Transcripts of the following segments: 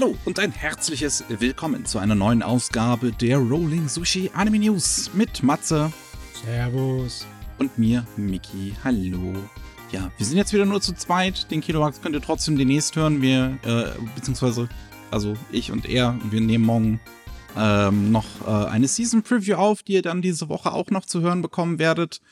Hallo und ein herzliches Willkommen zu einer neuen Ausgabe der Rolling Sushi Anime News mit Matze. Servus. Und mir, Miki. Hallo. Ja, wir sind jetzt wieder nur zu zweit. Den Kilowatt könnt ihr trotzdem demnächst hören. Wir, äh, beziehungsweise, also ich und er, wir nehmen morgen ähm, noch äh, eine Season Preview auf, die ihr dann diese Woche auch noch zu hören bekommen werdet,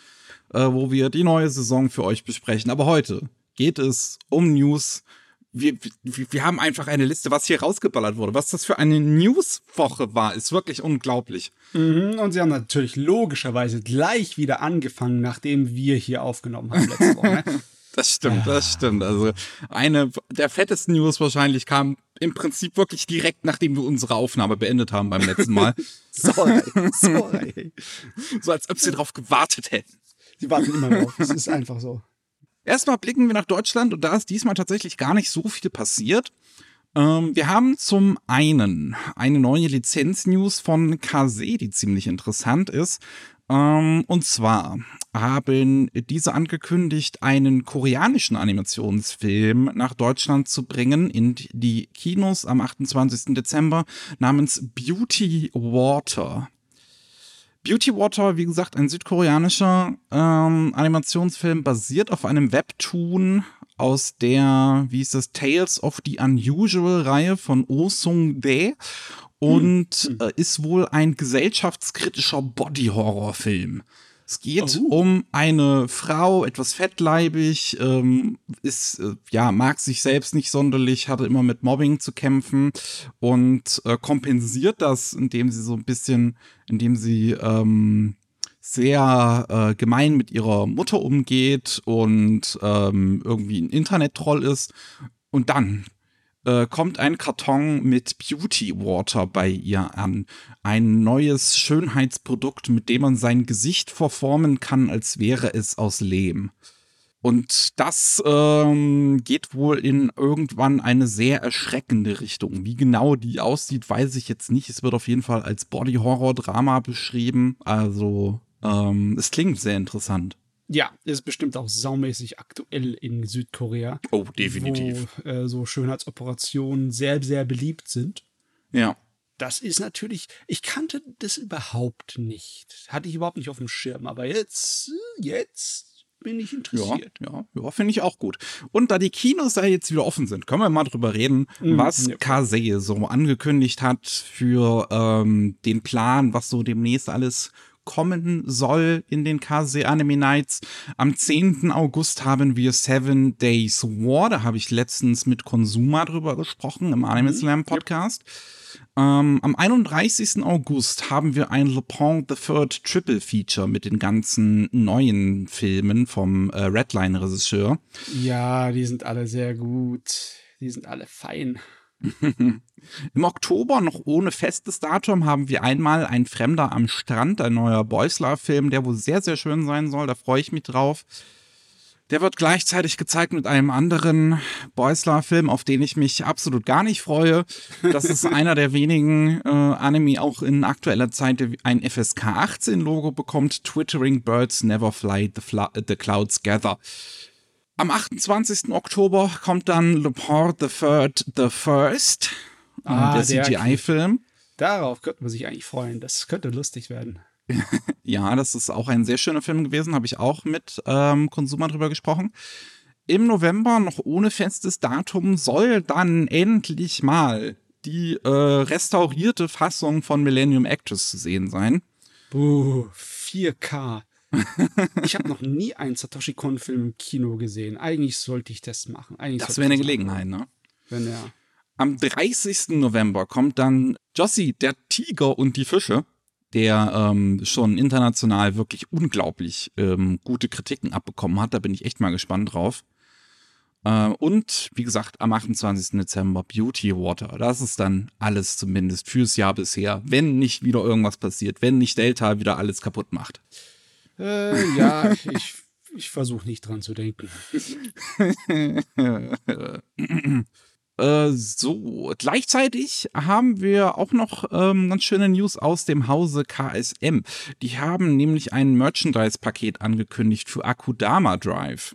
äh, wo wir die neue Saison für euch besprechen. Aber heute geht es um News. Wir, wir, haben einfach eine Liste, was hier rausgeballert wurde. Was das für eine Newswoche war, ist wirklich unglaublich. Mhm, und sie haben natürlich logischerweise gleich wieder angefangen, nachdem wir hier aufgenommen haben letzte Woche. Ne? Das stimmt, ja. das stimmt. Also eine der fettesten News wahrscheinlich kam im Prinzip wirklich direkt, nachdem wir unsere Aufnahme beendet haben beim letzten Mal. sorry, sorry. So als ob sie darauf gewartet hätten. Sie warten immer drauf. Es ist einfach so. Erstmal blicken wir nach Deutschland und da ist diesmal tatsächlich gar nicht so viel passiert. Ähm, wir haben zum einen eine neue Lizenz-News von KZ, die ziemlich interessant ist. Ähm, und zwar haben diese angekündigt, einen koreanischen Animationsfilm nach Deutschland zu bringen in die Kinos am 28. Dezember namens Beauty Water. Beauty Water, wie gesagt, ein südkoreanischer ähm, Animationsfilm, basiert auf einem Webtoon aus der, wie ist das, Tales of the Unusual Reihe von Oh Sung-dae und hm. äh, ist wohl ein gesellschaftskritischer Body-Horror-Film. Es geht oh. um eine Frau, etwas fettleibig, ähm, ist, äh, ja, mag sich selbst nicht sonderlich, hatte immer mit Mobbing zu kämpfen und äh, kompensiert das, indem sie so ein bisschen, indem sie ähm, sehr äh, gemein mit ihrer Mutter umgeht und ähm, irgendwie ein Internet-Troll ist. Und dann äh, kommt ein Karton mit Beauty Water bei ihr an. Ein neues Schönheitsprodukt, mit dem man sein Gesicht verformen kann, als wäre es aus Lehm. Und das ähm, geht wohl in irgendwann eine sehr erschreckende Richtung. Wie genau die aussieht, weiß ich jetzt nicht. Es wird auf jeden Fall als Body-Horror-Drama beschrieben. Also ähm, es klingt sehr interessant. Ja, ist bestimmt auch saumäßig aktuell in Südkorea. Oh, definitiv. Wo äh, so Schönheitsoperationen sehr, sehr beliebt sind. Ja. Das ist natürlich, ich kannte das überhaupt nicht. Hatte ich überhaupt nicht auf dem Schirm. Aber jetzt, jetzt bin ich interessiert. Ja, ja, ja finde ich auch gut. Und da die Kinos da jetzt wieder offen sind, können wir mal drüber reden, mhm, was ja. Kase so angekündigt hat für ähm, den Plan, was so demnächst alles kommen soll in den KZ Anime Nights. Am 10. August haben wir Seven Days War. Da habe ich letztens mit Konsuma drüber gesprochen im Anime mhm. Slam Podcast. Ähm, am 31. August haben wir ein Le Pont the Third Triple Feature mit den ganzen neuen Filmen vom äh, Redline-Regisseur. Ja, die sind alle sehr gut. Die sind alle fein. Im Oktober, noch ohne festes Datum, haben wir einmal Ein Fremder am Strand, ein neuer Beusler-Film, der wohl sehr, sehr schön sein soll. Da freue ich mich drauf. Der wird gleichzeitig gezeigt mit einem anderen Beusler-Film, auf den ich mich absolut gar nicht freue. Das ist einer der wenigen äh, Anime auch in aktueller Zeit, der ein FSK 18 Logo bekommt. Twittering Birds Never Fly the, Fla the Clouds Gather. Am 28. Oktober kommt dann Le Port the Third the First, äh, ah, der CGI-Film. Darauf könnte man sich eigentlich freuen. Das könnte lustig werden. ja, das ist auch ein sehr schöner Film gewesen. Habe ich auch mit ähm, Konsumer drüber gesprochen. Im November, noch ohne festes Datum, soll dann endlich mal die äh, restaurierte Fassung von Millennium Actress zu sehen sein. Buh, 4K ich habe noch nie einen Satoshi Kon-Film im Kino gesehen. Eigentlich sollte ich das machen. Eigentlich das wäre eine Gelegenheit, ne? Wenn ja. Am 30. November kommt dann Jossi, der Tiger und die Fische, der ähm, schon international wirklich unglaublich ähm, gute Kritiken abbekommen hat. Da bin ich echt mal gespannt drauf. Äh, und wie gesagt, am 28. Dezember Beauty Water. Das ist dann alles zumindest fürs Jahr bisher, wenn nicht wieder irgendwas passiert, wenn nicht Delta wieder alles kaputt macht. Äh, ja, ich, ich versuche nicht dran zu denken. äh, so, gleichzeitig haben wir auch noch ähm, ganz schöne News aus dem Hause KSM. Die haben nämlich ein Merchandise-Paket angekündigt für Akudama Drive.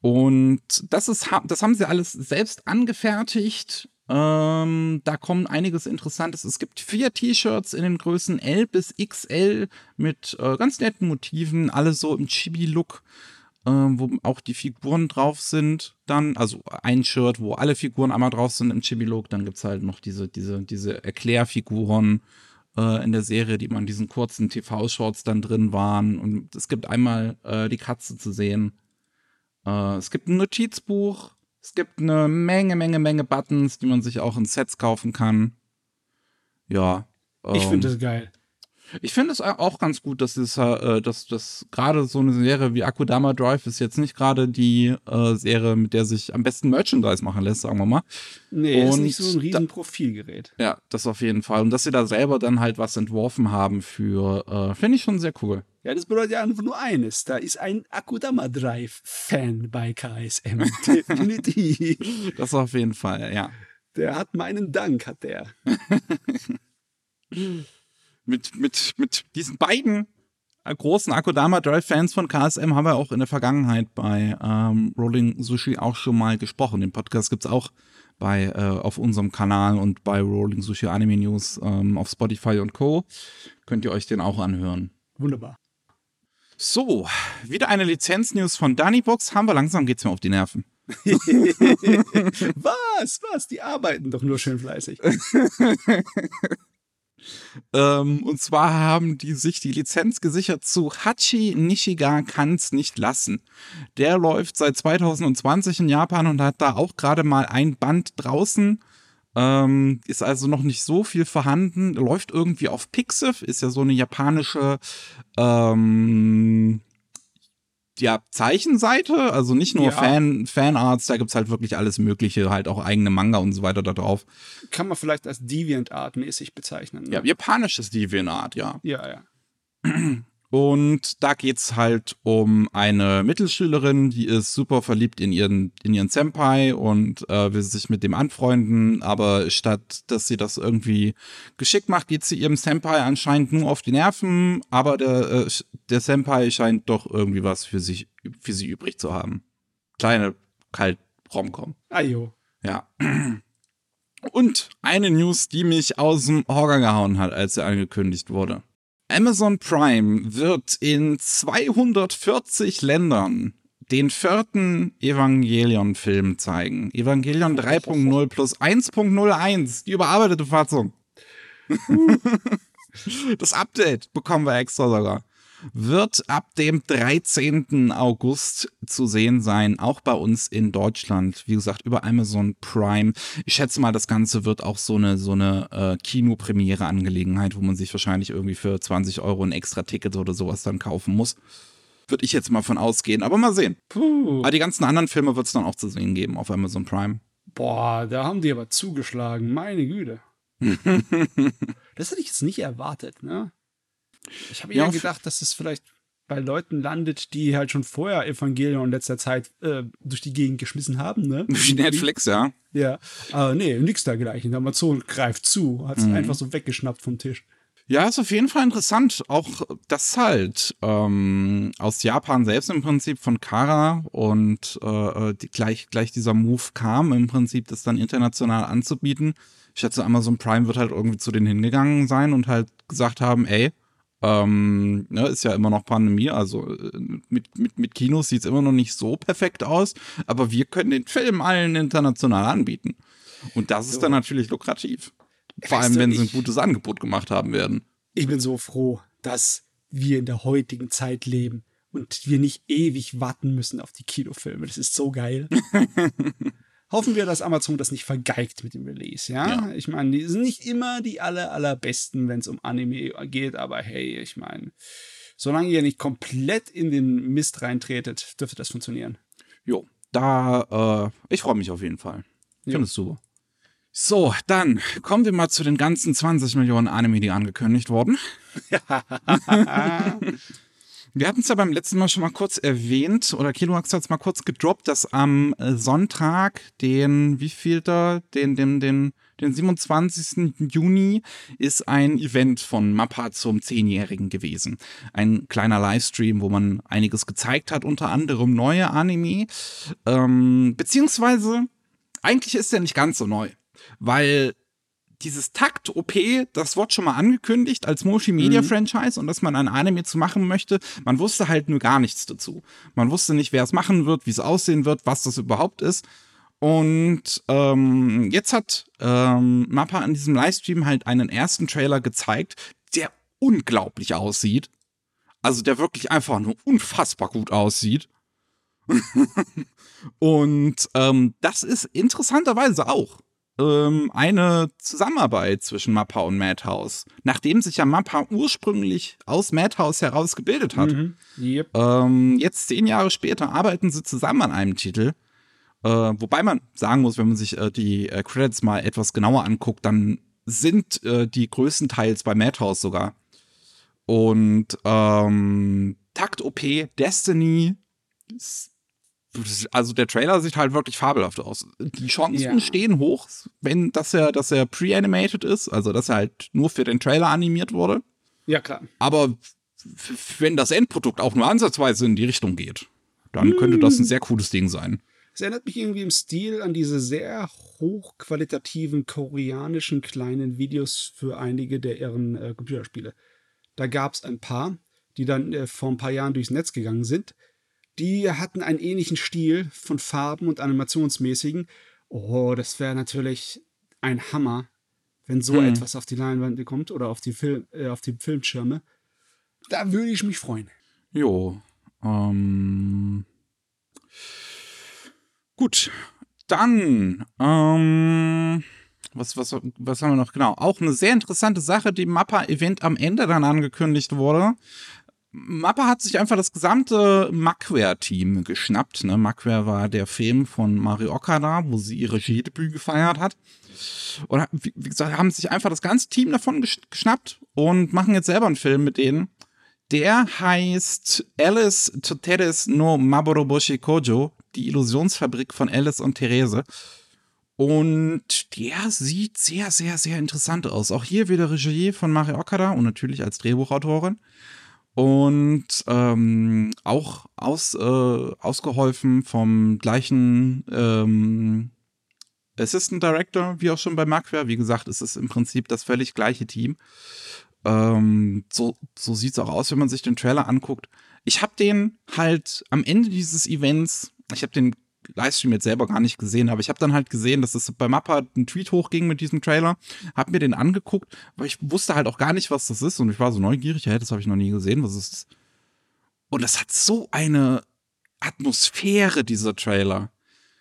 Und das ist, das haben sie alles selbst angefertigt Ähm, da kommt einiges Interessantes. Es gibt vier T-Shirts in den Größen L bis XL mit äh, ganz netten Motiven, alle so im Chibi-Look, äh, wo auch die Figuren drauf sind. Dann, also ein Shirt, wo alle Figuren einmal drauf sind im Chibi-Look. Dann gibt es halt noch diese, diese, diese Erklärfiguren äh, in der Serie, die man in diesen kurzen TV-Shorts dann drin waren. Und es gibt einmal äh, die Katze zu sehen. Äh, es gibt ein Notizbuch es gibt eine Menge, Menge, Menge Buttons, die man sich auch in Sets kaufen kann. Ja. Ähm, ich finde das geil. Ich finde es auch ganz gut, dass es, äh, dass, dass gerade so eine Serie wie Akudama Drive ist jetzt nicht gerade die äh, Serie, mit der sich am besten Merchandise machen lässt, sagen wir mal. Nee, Und ist nicht so ein riesen Profilgerät. Ja, das auf jeden Fall. Und dass sie da selber dann halt was entworfen haben für, äh, finde ich schon sehr cool. Ja, das bedeutet ja einfach nur eines. Da ist ein Akudama Drive-Fan bei KSM. Definitiv. Das auf jeden Fall, ja. Der hat meinen Dank, hat der. mit, mit, mit diesen beiden großen Akudama Drive-Fans von KSM haben wir auch in der Vergangenheit bei ähm, Rolling Sushi auch schon mal gesprochen. Den Podcast gibt es auch bei, äh, auf unserem Kanal und bei Rolling Sushi Anime News ähm, auf Spotify und Co. Könnt ihr euch den auch anhören. Wunderbar. So, wieder eine Lizenz-News von Danibox. Haben wir langsam, geht's mir auf die Nerven. was? Was? Die arbeiten doch nur schön fleißig. ähm, und zwar haben die sich die Lizenz gesichert zu Hachi Nishiga kann's nicht lassen. Der läuft seit 2020 in Japan und hat da auch gerade mal ein Band draußen. Ähm, ist also noch nicht so viel vorhanden. Läuft irgendwie auf Pixiv, ist ja so eine japanische ähm, ja, Zeichenseite, also nicht nur ja. Fan, Fanarts, da gibt's halt wirklich alles Mögliche, halt auch eigene Manga und so weiter da drauf. Kann man vielleicht als Deviant-Art mäßig bezeichnen. Ne? Ja, japanisches Deviant-Art, ja. Ja, ja. Und da geht's halt um eine Mittelschülerin, die ist super verliebt in ihren, in ihren Senpai und äh, will sich mit dem anfreunden, aber statt dass sie das irgendwie geschickt macht, geht sie ihrem Senpai anscheinend nur auf die Nerven, aber der, äh, der Senpai scheint doch irgendwie was für sich, für sie übrig zu haben. Kleine kalt Romcom. Ajo. Ja. Und eine News, die mich aus dem Horror gehauen hat, als sie angekündigt wurde. Amazon Prime wird in 240 Ländern den vierten Evangelion-Film zeigen. Evangelion 3.0 plus 1.01, die überarbeitete Fassung. das Update bekommen wir extra sogar wird ab dem 13. August zu sehen sein, auch bei uns in Deutschland. Wie gesagt, über Amazon Prime. Ich schätze mal, das Ganze wird auch so eine, so eine äh, Kinopremiere-Angelegenheit, wo man sich wahrscheinlich irgendwie für 20 Euro ein extra Ticket oder sowas dann kaufen muss. Würde ich jetzt mal von ausgehen, aber mal sehen. Puh. Aber die ganzen anderen Filme wird es dann auch zu sehen geben auf Amazon Prime. Boah, da haben die aber zugeschlagen, meine Güte. das hätte ich jetzt nicht erwartet, ne? Ich habe ja, gedacht, dass es vielleicht bei Leuten landet, die halt schon vorher Evangelion in letzter Zeit äh, durch die Gegend geschmissen haben, ne? Wie Netflix, ja. Ja, aber nee, nix dergleichen. Amazon greift zu, hat es mhm. einfach so weggeschnappt vom Tisch. Ja, ist auf jeden Fall interessant. Auch das halt ähm, aus Japan selbst im Prinzip von Kara und äh, äh, die, gleich, gleich dieser Move kam, im Prinzip das dann international anzubieten. Ich schätze, Amazon Prime wird halt irgendwie zu denen hingegangen sein und halt gesagt haben, ey, ähm, ne, ist ja immer noch Pandemie, also äh, mit, mit, mit Kinos sieht es immer noch nicht so perfekt aus, aber wir können den Film allen international anbieten. Und das ist so. dann natürlich lukrativ. Vor allem, wenn sie ein gutes Angebot gemacht haben werden. Ich bin so froh, dass wir in der heutigen Zeit leben und wir nicht ewig warten müssen auf die Kinofilme. Das ist so geil. hoffen wir, dass Amazon das nicht vergeigt mit dem Release, ja? ja. Ich meine, die sind nicht immer die aller, allerbesten, wenn es um Anime geht, aber hey, ich meine, solange ihr nicht komplett in den Mist reintretet, dürfte das funktionieren. Jo, da, äh, ich freue mich auf jeden Fall. Ich finde es super. So, dann kommen wir mal zu den ganzen 20 Millionen Anime, die angekündigt wurden. Wir hatten es ja beim letzten Mal schon mal kurz erwähnt, oder Kiloax hat es mal kurz gedroppt, dass am äh, Sonntag, den, wie viel da, den, den, den, den 27. Juni, ist ein Event von Mappa zum Zehnjährigen gewesen. Ein kleiner Livestream, wo man einiges gezeigt hat, unter anderem neue Anime. Ähm, beziehungsweise, eigentlich ist der nicht ganz so neu. weil dieses Takt-OP, das wurde schon mal angekündigt als Moshi-Media-Franchise und dass man ein Anime zu machen möchte. Man wusste halt nur gar nichts dazu. Man wusste nicht, wer es machen wird, wie es aussehen wird, was das überhaupt ist. Und ähm, jetzt hat ähm, Mappa an diesem Livestream halt einen ersten Trailer gezeigt, der unglaublich aussieht. Also der wirklich einfach nur unfassbar gut aussieht. und ähm, das ist interessanterweise auch ähm, eine Zusammenarbeit zwischen Mappa und Madhouse. Nachdem sich ja Mappa ursprünglich aus Madhouse heraus gebildet hat. Mhm. Yep. Ähm, jetzt zehn Jahre später arbeiten sie zusammen an einem Titel. Äh, wobei man sagen muss, wenn man sich äh, die äh, Credits mal etwas genauer anguckt, dann sind äh, die größtenteils bei Madhouse sogar. Und ähm, Takt OP, Destiny, also der Trailer sieht halt wirklich fabelhaft aus. Die Chancen ja. stehen hoch, wenn dass er, dass er pre-animated ist, also dass er halt nur für den Trailer animiert wurde. Ja, klar. Aber wenn das Endprodukt auch nur ansatzweise in die Richtung geht, dann hm. könnte das ein sehr cooles Ding sein. Es erinnert mich irgendwie im Stil an diese sehr hochqualitativen koreanischen kleinen Videos für einige der ihren äh, Computerspiele. Da gab es ein paar, die dann äh, vor ein paar Jahren durchs Netz gegangen sind die hatten einen ähnlichen Stil von Farben und animationsmäßigen. Oh, das wäre natürlich ein Hammer, wenn so hm. etwas auf die Leinwand kommt oder auf die, Film, äh, auf die Filmschirme. Da würde ich mich freuen. Jo. Ähm. Gut. Dann, ähm, was, was, was haben wir noch? Genau. Auch eine sehr interessante Sache, die Mappa-Event am Ende dann angekündigt wurde. Mappa hat sich einfach das gesamte Macware-Team geschnappt. Ne? Macware war der Film von Mario Okada, wo sie ihre Regiedebüt gefeiert hat. Und wie gesagt, haben sich einfach das ganze Team davon geschnappt und machen jetzt selber einen Film mit denen. Der heißt Alice Toteres no Maboroboshi Kojo, die Illusionsfabrik von Alice und Therese. Und der sieht sehr, sehr, sehr interessant aus. Auch hier wieder Regie von Mario Okada und natürlich als Drehbuchautorin und ähm, auch aus, äh, ausgeholfen vom gleichen ähm, Assistant Director, wie auch schon bei Macware. Wie gesagt, es ist im Prinzip das völlig gleiche Team. Ähm, so so sieht es auch aus, wenn man sich den Trailer anguckt. Ich habe den halt am Ende dieses Events, ich habe den Livestream jetzt selber gar nicht gesehen, aber ich habe dann halt gesehen, dass es bei Mappa ein Tweet hochging mit diesem Trailer, habe mir den angeguckt, weil ich wusste halt auch gar nicht, was das ist und ich war so neugierig, hey, das habe ich noch nie gesehen, was ist das? Und das hat so eine Atmosphäre, dieser Trailer.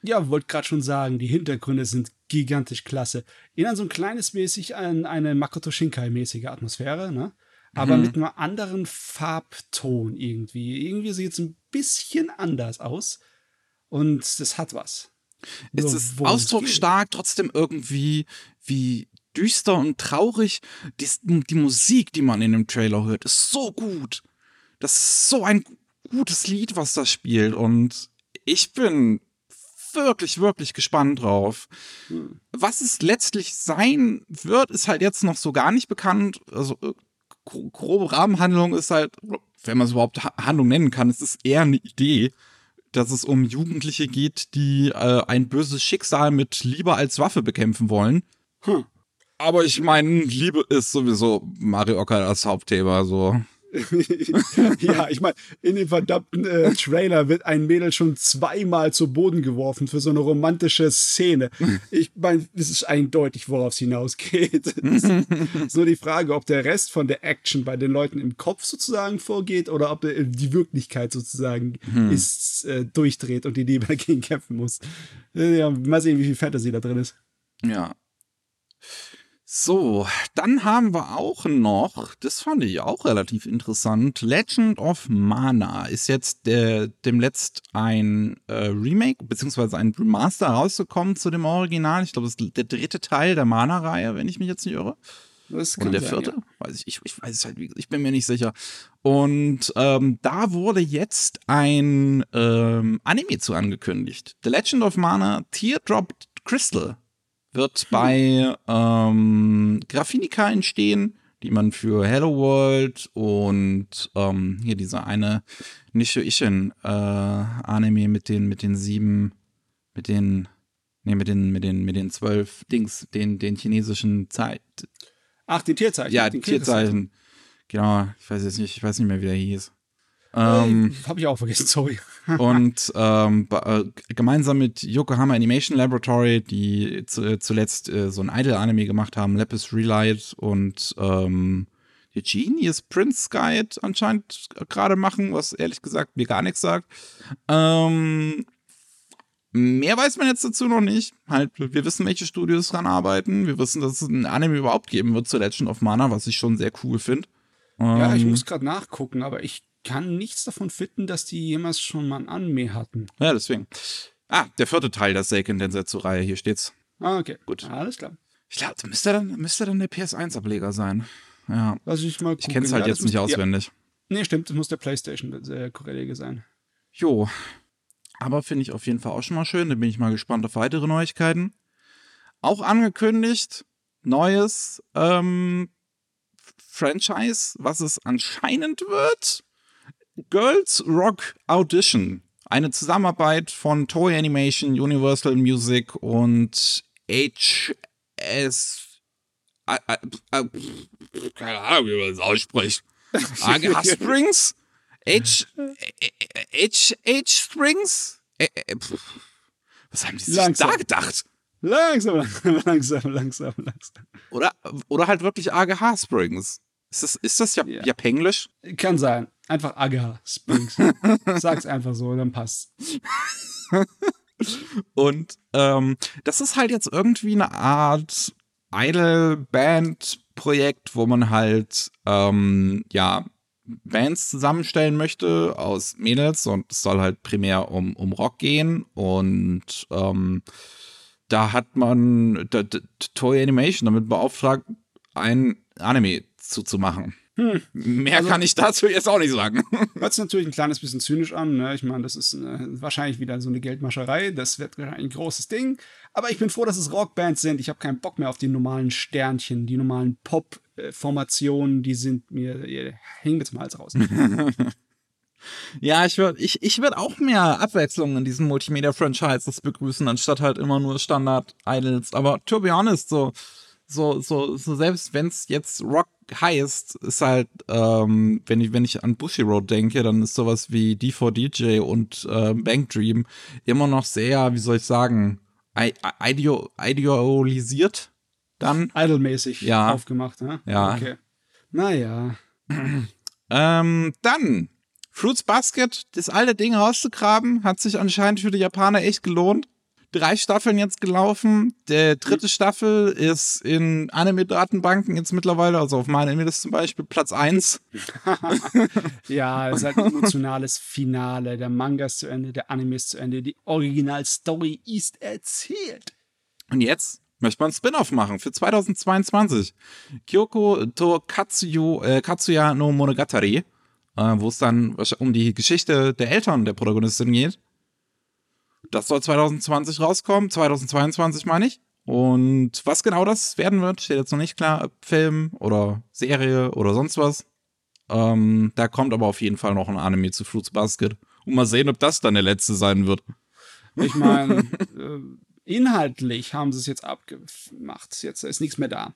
Ja, wollte gerade schon sagen, die Hintergründe sind gigantisch klasse. Erinnern so ein kleines mäßig an eine Makoto Shinkai-mäßige Atmosphäre, ne? Aber mhm. mit einem anderen Farbton irgendwie. Irgendwie sieht es ein bisschen anders aus. Und das hat was. Es so, ist ausdrucksstark, trotzdem irgendwie wie düster und traurig. Die, die, Musik, die man in dem Trailer hört, ist so gut. Das ist so ein gutes Lied, was da spielt. Und ich bin wirklich, wirklich gespannt drauf. Hm. Was es letztlich sein wird, ist halt jetzt noch so gar nicht bekannt. Also äh, grobe Rahmenhandlung ist halt, wenn man es überhaupt Handlung nennen kann, es ist eher eine Idee dass es um Jugendliche geht, die äh, ein böses Schicksal mit Liebe als Waffe bekämpfen wollen. Hm. Aber ich meine, Liebe ist sowieso Mario Ocker das Hauptthema, so. ja, ich meine, in dem verdammten äh, Trailer wird ein Mädel schon zweimal zu Boden geworfen für so eine romantische Szene. Ich meine, es ist eindeutig, worauf es hinausgeht. es ist nur die Frage, ob der Rest von der Action bei den Leuten im Kopf sozusagen vorgeht oder ob die Wirklichkeit sozusagen hm. ist, äh, durchdreht und die Liebe dagegen kämpfen muss. Äh, ja, mal sehen, wie viel Fantasy da drin ist. Ja. So, dann haben wir auch noch, das fand ich auch relativ interessant, Legend of Mana ist jetzt der, demletzt ein äh, Remake bzw. ein Remaster rausgekommen zu dem Original. Ich glaube, das ist der dritte Teil der Mana-Reihe, wenn ich mich jetzt nicht irre. Oder der sein, vierte? Ja. Weiß ich, ich, ich weiß es halt, ich bin mir nicht sicher. Und ähm, da wurde jetzt ein ähm, Anime zu angekündigt. The Legend of Mana Teardrop Crystal wird bei ähm, Graphinica entstehen, die man für Hello World und ähm, hier dieser eine Nisho Ishin äh, Anime mit den, mit den sieben, mit den Nee, mit den, mit den, mit den zwölf Dings, den, den chinesischen Zeit. Ach, die Tierzeichen. Ja, den Tierzeichen. Genau, ich weiß jetzt nicht, ich weiß nicht mehr, wie der hieß. Ähm, Habe ich auch vergessen, sorry. und ähm, äh, gemeinsam mit Yokohama Animation Laboratory, die zu, äh, zuletzt äh, so ein Idol-Anime gemacht haben, Lapis Relight und ähm, die Genius Prince Guide anscheinend gerade machen, was ehrlich gesagt mir gar nichts sagt. Ähm, mehr weiß man jetzt dazu noch nicht. Halt, wir wissen, welche Studios dran arbeiten. Wir wissen, dass es ein Anime überhaupt geben wird zu Legend of Mana, was ich schon sehr cool finde. Ja, ich muss gerade nachgucken, aber ich kann nichts davon finden, dass die jemals schon mal ein Anime hatten. Ja, deswegen. Ah, der vierte Teil der Seiken Densetsu-Reihe, hier steht's. Ah, okay. Gut. Alles klar. Ich glaube, müsste dann, müsste dann der PS1-Ableger sein. Ja. Lass ich mal gucken. Ich kenne es halt ja, jetzt nicht muss, auswendig. Ja. Nee, stimmt, das muss der PlayStation-Kollege sein. Jo. Aber finde ich auf jeden Fall auch schon mal schön. Da bin ich mal gespannt auf weitere Neuigkeiten. Auch angekündigt, neues ähm, Franchise, was es anscheinend wird. Girls Rock Audition. Eine Zusammenarbeit von Toy Animation, Universal Music und HS. Keine Ahnung, wie man das ausspricht. AGH Springs? H. H. H. Springs? Was haben die sich langsam. da gedacht? Langsam, langsam, langsam, langsam, langsam. Oder, oder halt wirklich AGH Springs. Ist das, ist das Jap ja. Japenglisch? Kann sein. Einfach AGH Springs. Sag's einfach so, dann passt. Und ähm, das ist halt jetzt irgendwie eine Art Idol-Band-Projekt, wo man halt ähm, ja Bands zusammenstellen möchte aus Mädels und es soll halt primär um, um Rock gehen und ähm, da hat man da, da, Toy Animation damit beauftragt, ein Anime zuzumachen. Hm. Mehr also, kann ich dazu jetzt auch nicht sagen. Hört sich natürlich ein kleines bisschen zynisch an. Ne? Ich meine, das ist eine, wahrscheinlich wieder so eine Geldmascherei. Das wird ein großes Ding. Aber ich bin froh, dass es Rockbands sind. Ich habe keinen Bock mehr auf die normalen Sternchen, die normalen Pop-Formationen. Die sind mir, hängen mir zum Hals raus. ja, ich würde ich, ich würd auch mehr Abwechslung in diesen Multimedia-Franchises begrüßen, anstatt halt immer nur Standard-Idols. Aber to be honest, so so, so, so selbst wenn es jetzt Rock heißt, ist halt, ähm, wenn ich, wenn ich an Bushy Road denke, dann ist sowas wie D4DJ und äh, Bank Dream immer noch sehr, wie soll ich sagen, ideo ideolisiert dann. Idolmäßig ja. aufgemacht, ne? Ja. Okay. Naja. ähm, dann, Fruits Basket, das alte Ding rauszugraben, hat sich anscheinend für die Japaner echt gelohnt drei Staffeln jetzt gelaufen. Der dritte Staffel ist in Anime-Datenbanken jetzt mittlerweile, also auf meiner Anime zum Beispiel, Platz 1. ja, es ist halt ein emotionales Finale. Der Manga ist zu Ende, der Anime ist zu Ende, die Originalstory ist erzählt. Und jetzt möchte man ein Spin-off machen für 2022. Kyoko to Katsuyo, äh, Katsuya no Monogatari, äh, wo es dann um die Geschichte der Eltern der Protagonistin geht. Das soll 2020 rauskommen, 2022 meine ich. Und was genau das werden wird, steht jetzt noch nicht klar, ob Film oder Serie oder sonst was. Ähm, da kommt aber auf jeden Fall noch ein Anime zu Fruits Basket. Und mal sehen, ob das dann der letzte sein wird. Ich meine, äh, inhaltlich haben sie es jetzt abgemacht. Jetzt ist nichts mehr da.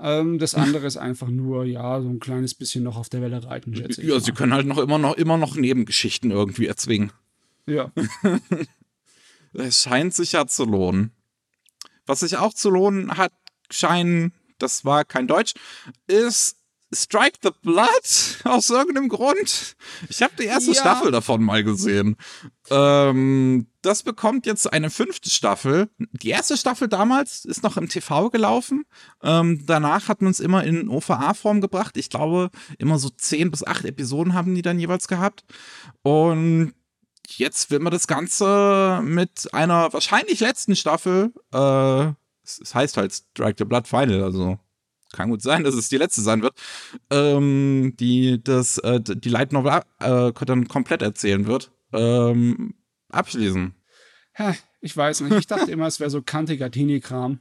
Ähm, das andere ist einfach nur, ja, so ein kleines bisschen noch auf der Welle reiten, schätze ich. Ja, sie können halt noch immer noch immer noch Nebengeschichten irgendwie erzwingen. Ja. es scheint sich ja zu lohnen. Was sich auch zu lohnen hat, scheinen, das war kein Deutsch, ist Strike the Blood aus irgendeinem Grund. Ich habe die erste ja. Staffel davon mal gesehen. Ähm, das bekommt jetzt eine fünfte Staffel. Die erste Staffel damals ist noch im TV gelaufen. Ähm, danach hat man es immer in OVA-Form gebracht. Ich glaube, immer so zehn bis acht Episoden haben die dann jeweils gehabt. Und jetzt will man das Ganze mit einer wahrscheinlich letzten Staffel, äh, es heißt halt Strike the Blood Final, also kann gut sein, dass es die letzte sein wird, ähm, die das, äh, die Light Novel äh, dann komplett erzählen wird, ähm, abschließen. Ja, ich weiß nicht. Ich dachte immer, es wäre so kantiger Teenie-Kram.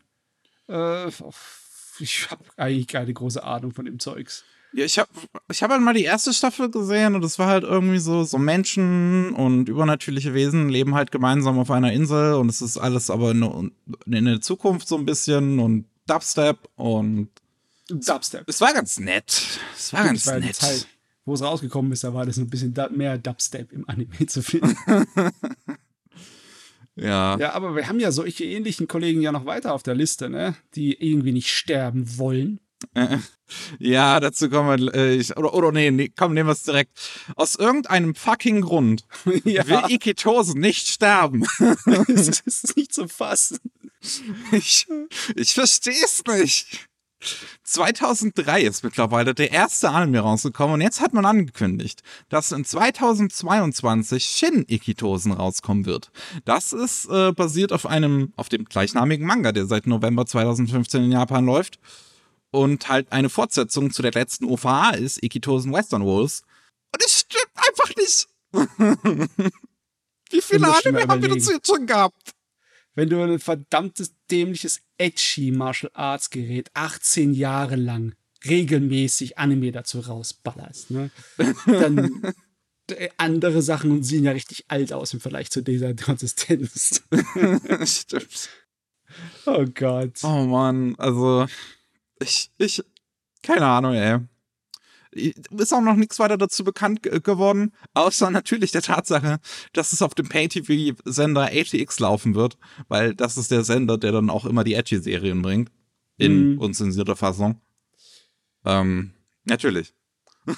Äh, ich habe eigentlich keine große Ahnung von dem Zeugs. Ja, ich habe ich hab halt mal die erste Staffel gesehen und es war halt irgendwie so, so Menschen und übernatürliche Wesen leben halt gemeinsam auf einer Insel und es ist alles aber in, in der Zukunft so ein bisschen und Dubstep und Dubstep. es war ganz nett. Es war ganz war nett. Zeit, wo es rausgekommen ist, da war das ein bisschen mehr Dubstep im Anime zu finden. Ja. ja, aber wir haben ja solche ähnlichen Kollegen ja noch weiter auf der Liste, ne? Die irgendwie nicht sterben wollen. Äh, Ja, dazu kommen wir. Äh, ich, oder, oder nee, nee, komm, nehmen wir es direkt. Aus irgendeinem fucking Grund ja, will Ikitose nicht sterben. das ist nicht zu fassen. Ich, ich verstehe es nicht. 2003 ist mittlerweile der erste Anime rausgekommen und jetzt hat man angekündigt, dass in 2022 Shin Ikitosen rauskommen wird. Das ist äh, basiert auf einem, auf dem gleichnamigen Manga, der seit November 2015 in Japan läuft und halt eine Fortsetzung zu der letzten OVA ist, Ikitosen Western Wolves. Und es stimmt einfach nicht. Wie viele Anime haben wir dazu jetzt schon gehabt? Wenn du ein verdammtes, dämliches edgy Martial Arts Gerät 18 Jahre lang regelmäßig Anime dazu rausballerst, ne? Dann andere Sachen sehen ja richtig alt aus im Vergleich zu dieser Konsistenz. Stimmt. Oh Gott. Oh Mann, also ich, ich, keine Ahnung, ey. Ist auch noch nichts weiter dazu bekannt ge- geworden, außer natürlich der Tatsache, dass es auf dem Pay-TV-Sender ATX laufen wird, weil das ist der Sender, der dann auch immer die Edgy-Serien bringt. In Mhm. unzensierter Fassung. Ähm, natürlich.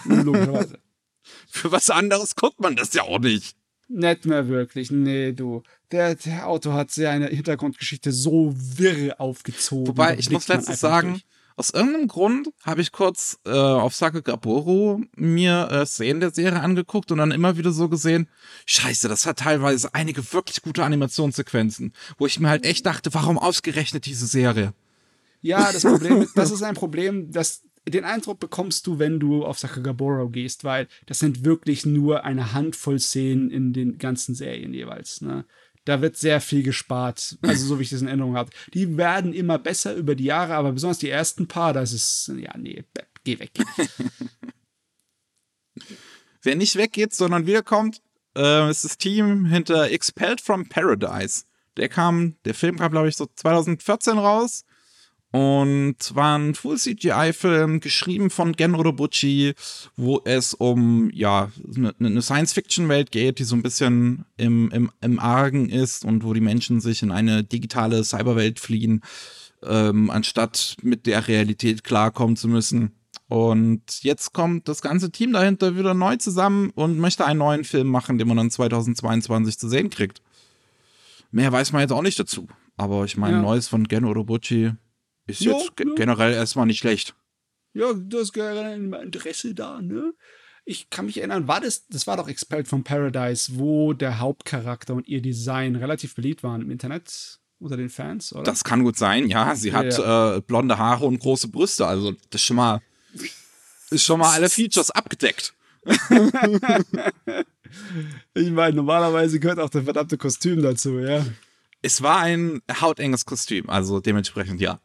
Logischerweise. Für was anderes guckt man das ja auch nicht. Nicht mehr wirklich. Nee, du. Der, der Autor hat seine Hintergrundgeschichte so wirr aufgezogen. Wobei, ich muss letztens sagen, durch. Aus irgendeinem Grund habe ich kurz äh, auf Sakagaboro mir äh, Szenen der Serie angeguckt und dann immer wieder so gesehen, scheiße, das hat teilweise einige wirklich gute Animationssequenzen, wo ich mir halt echt dachte, warum ausgerechnet diese Serie? Ja, das Problem, das ist ein Problem, das den Eindruck bekommst du, wenn du auf Sakagaboro gehst, weil das sind wirklich nur eine Handvoll Szenen in den ganzen Serien jeweils. Ne? Da wird sehr viel gespart, also so wie ich das in Erinnerung habe. Die werden immer besser über die Jahre, aber besonders die ersten paar, das ist, ja, nee, geh weg. Wer nicht weggeht, sondern wiederkommt, äh, ist das Team hinter Expelled from Paradise. Der kam, der Film kam, glaube ich, so 2014 raus. Und war ein Full-CGI-Film, geschrieben von Gen Urobuchi, wo es um, ja, eine, eine Science-Fiction-Welt geht, die so ein bisschen im, im, im Argen ist und wo die Menschen sich in eine digitale Cyberwelt fliehen, ähm, anstatt mit der Realität klarkommen zu müssen. Und jetzt kommt das ganze Team dahinter wieder neu zusammen und möchte einen neuen Film machen, den man dann 2022 zu sehen kriegt. Mehr weiß man jetzt auch nicht dazu. Aber ich meine, Ja. Neues von Gen Urobuchi ist Ja, jetzt ja. generell erstmal nicht schlecht. Ja, du hast gerade immer Interesse da, ne? Ich kann mich erinnern, war das, das war doch Expelled from Paradise, wo der Hauptcharakter und ihr Design relativ beliebt waren im Internet unter den Fans, oder? Das kann gut sein, ja. Sie hat äh, blonde Haare und große Brüste, also das ist schon mal, ist schon mal alle Features abgedeckt. ich meine, normalerweise gehört auch der verdammte Kostüm dazu, ja. Es war ein hautenges Kostüm, also dementsprechend ja.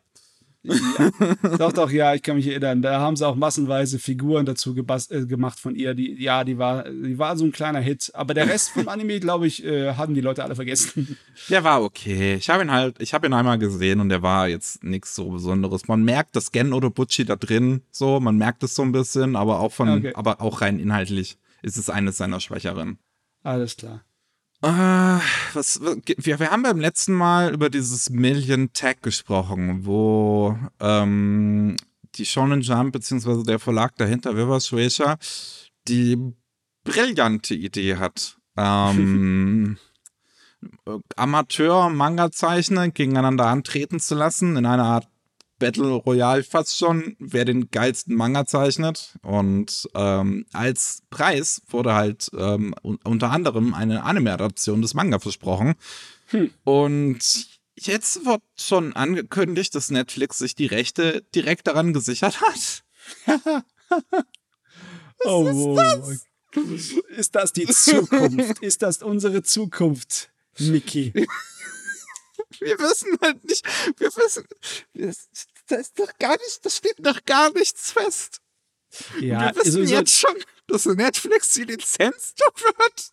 doch, doch, ja, ich kann mich erinnern. Da haben sie auch massenweise Figuren dazu äh, gemacht von ihr. Die, ja, die war, die war so ein kleiner Hit. Aber der Rest vom Anime, glaube ich, äh, haben die Leute alle vergessen. Der war okay. Ich habe ihn halt, ich habe ihn einmal gesehen und der war jetzt nichts so Besonderes. Man merkt das Gen Odobuchi da drin, so, man merkt es so ein bisschen, aber auch von, Okay. aber auch rein inhaltlich ist es eines seiner Schwächeren. Alles klar. Äh, was, wir, wir haben beim letzten Mal über dieses Million Tag gesprochen, wo ähm, die Shonen Jump beziehungsweise der Verlag dahinter, Viva Shueisha, die brillante Idee hat, ähm, Amateur-Manga-Zeichner gegeneinander antreten zu lassen in einer Art Battle Royale fast schon, wer den geilsten Manga zeichnet. Und ähm, als Preis wurde halt ähm, un unter anderem eine Anime-Adaption des Manga versprochen. Und jetzt wird schon angekündigt, dass Netflix sich die Rechte direkt daran gesichert hat. oh, ist das? Ist das die Zukunft? ist das unsere Zukunft, Mickey? Wir wissen halt nicht, wir wissen, das, das ist doch gar nicht, das steht noch gar nichts fest. Ja, wir wissen sowieso, jetzt schon, dass Netflix die Lizenz dafür hat.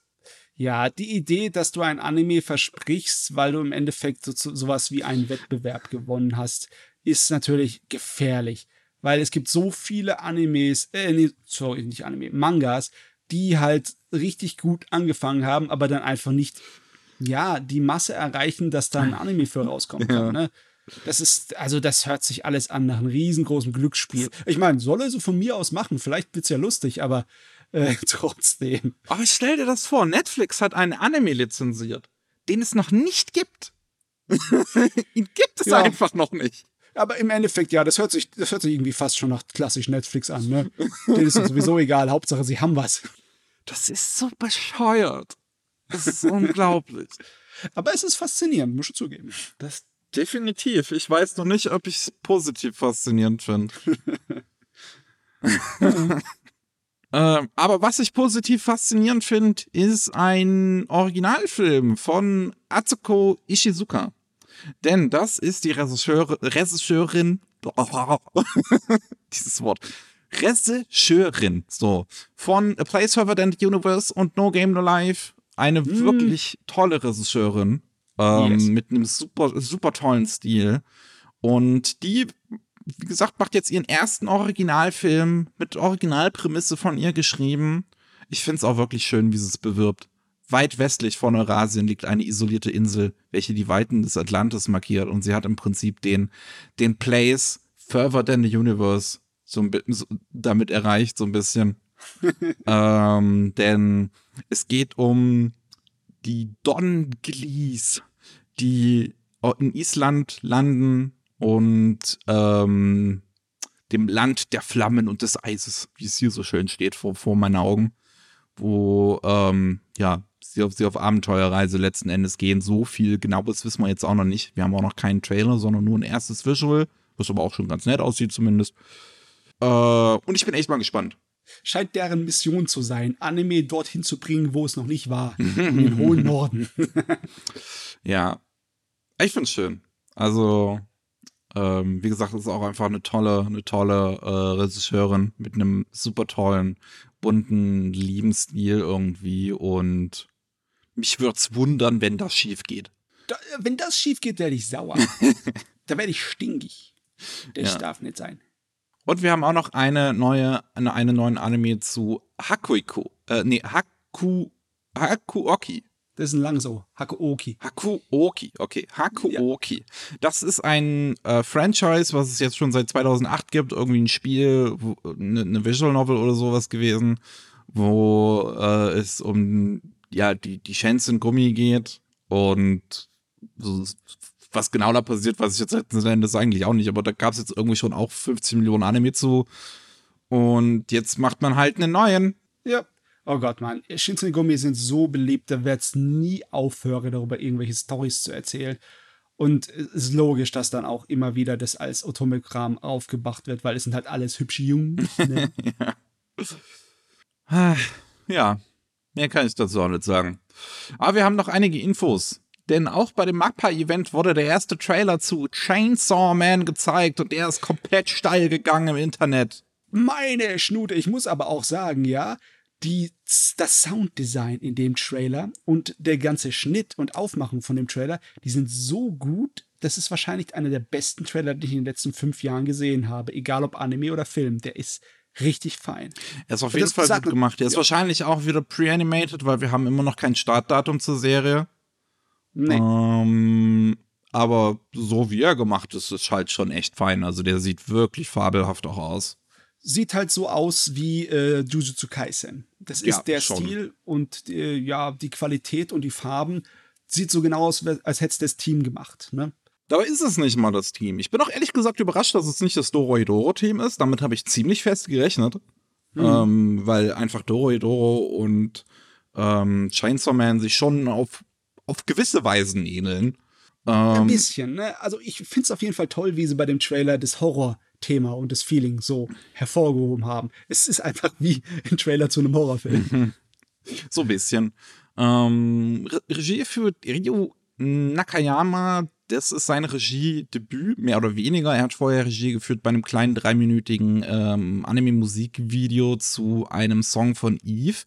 Ja, die Idee, dass du ein Anime versprichst, weil du im Endeffekt so, sowas wie einen Wettbewerb gewonnen hast, ist natürlich gefährlich. Weil es gibt so viele Animes, äh, nee, sorry, nicht Anime, Mangas, die halt richtig gut angefangen haben, aber dann einfach nicht, ja, die Masse erreichen, dass da ein Anime für rauskommen kann. Ja. Ne? Das ist, also das hört sich alles an nach einem riesengroßen Glücksspiel. Ich meine, soll er so von mir aus machen, vielleicht wird's ja lustig, aber äh, trotzdem. Aber stell dir das vor, Netflix hat einen Anime lizenziert, den es noch nicht gibt. Ihn gibt es ja. einfach noch nicht. Aber im Endeffekt, ja, das hört sich, das hört sich irgendwie fast schon nach klassisch Netflix an, ne? Denen ist sowieso egal, Hauptsache sie haben was. Das ist so bescheuert. Das ist unglaublich. Aber es ist faszinierend, muss ich zugeben. Das definitiv. Ich weiß noch nicht, ob ich es positiv faszinierend finde. äh, aber was ich positiv faszinierend finde, ist ein Originalfilm von Atsuko Ishizuka. Denn das ist die Regisseur, Regisseurin, dieses Wort, Regisseurin, so, von A Place Further Than the Universe und No Game No Life. Eine mm. wirklich tolle Regisseurin, ähm, yes. mit einem super, super tollen Stil. Und die, wie gesagt, macht jetzt ihren ersten Originalfilm mit Originalprämisse von ihr geschrieben. Ich finde es auch wirklich schön, wie sie es bewirbt. Weit westlich von Eurasien liegt eine isolierte Insel, welche die Weiten des Atlantis markiert und sie hat im Prinzip den, den Place further than the universe so, damit erreicht, so ein bisschen. Ähm, denn es geht um die Don Glees, die in Island landen und ähm, dem Land der Flammen und des Eises, wie es hier so schön steht vor, vor meinen Augen, wo ähm, ja sie auf, sie auf Abenteuerreise letzten Endes gehen. So viel genaues wissen wir jetzt auch noch nicht. Wir haben auch noch keinen Trailer, sondern nur ein erstes Visual, was aber auch schon ganz nett aussieht zumindest. Äh, und ich bin echt mal gespannt. Scheint deren Mission zu sein, Anime dorthin zu bringen, wo es noch nicht war. in den hohen Norden. ja. Ich finde es schön. Also, ähm, wie gesagt, es ist auch einfach eine tolle, eine tolle äh, Regisseurin mit einem super tollen, bunten, lieben Stil irgendwie und mich würde es wundern, wenn das schief geht. Da, wenn das schief geht, werde ich sauer. da werde ich stinkig. Das ja. darf nicht sein. Und wir haben auch noch eine neue, eine, eine neuen Anime zu Hakuiko. Äh, nee, Haku, Hakuoki. Das ist ein lang so. Hakuoki. Hakuoki, okay. Hakuoki. Ja. Das ist ein äh, Franchise, was es jetzt schon seit 2008 gibt. Irgendwie ein Spiel, eine ne Visual Novel oder sowas gewesen, wo äh, es um ja, die, die Chance in Gummi geht und so, was genau da passiert, weiß ich jetzt letzten Endes eigentlich auch nicht, aber da gab es jetzt irgendwie schon auch 15 Millionen Anime zu. Und jetzt macht man halt einen neuen. Ja. Oh Gott, man. Shinsengumi sind so beliebt, da wird es nie aufhören, darüber irgendwelche Stories zu erzählen. Und es ist logisch, dass dann auch immer wieder das als Otomogramm aufgebracht wird, weil es sind halt alles hübsche Jungen. Ne? ja. Ja, Mehr kann ich dazu auch nicht sagen. Aber wir haben noch einige Infos. Denn auch bei dem Magpie-Event wurde der erste Trailer zu Chainsaw Man gezeigt und der ist komplett steil gegangen im Internet. Meine Schnute, ich muss aber auch sagen, ja, die, das Sounddesign in dem Trailer und der ganze Schnitt und Aufmachung von dem Trailer, die sind so gut. Das ist wahrscheinlich einer der besten Trailer, die ich in den letzten fünf Jahren gesehen habe. Egal ob Anime oder Film. Der ist richtig fein. Er ist auf jeden Fall gut gemacht. Er ist ja. wahrscheinlich auch wieder pre-animated, weil wir haben immer noch kein Startdatum zur Serie. Nee. Ähm, aber so wie er gemacht ist, ist halt schon echt fein. Also der sieht wirklich fabelhaft auch aus. Sieht halt so aus wie äh, Jujutsu Kaisen. Das ist ja, der schon. Stil und äh, ja, die Qualität und die Farben sieht so genau aus, als hätte es das Team gemacht. Ne? Dabei ist es nicht mal das Team. Ich bin auch ehrlich gesagt überrascht, dass es nicht das Doro-Hidoro-Team ist. Damit habe ich ziemlich fest gerechnet. Mhm. Ähm, weil einfach Doro-Hidoro und ähm, Chainsaw Man sich schon auf, auf gewisse Weisen ähneln. Ähm, Ein bisschen, ne? Also ich finde es auf jeden Fall toll, wie sie bei dem Trailer das Horror-Thema und das Feeling so hervorgehoben haben. Es ist einfach wie ein Trailer zu einem Horrorfilm. so ein bisschen. Ähm, Regie für Ryu Nakayama, das ist sein Regiedebüt, mehr oder weniger. Er hat vorher Regie geführt bei einem kleinen dreiminütigen ähm, Anime-Musikvideo zu einem Song von Eve.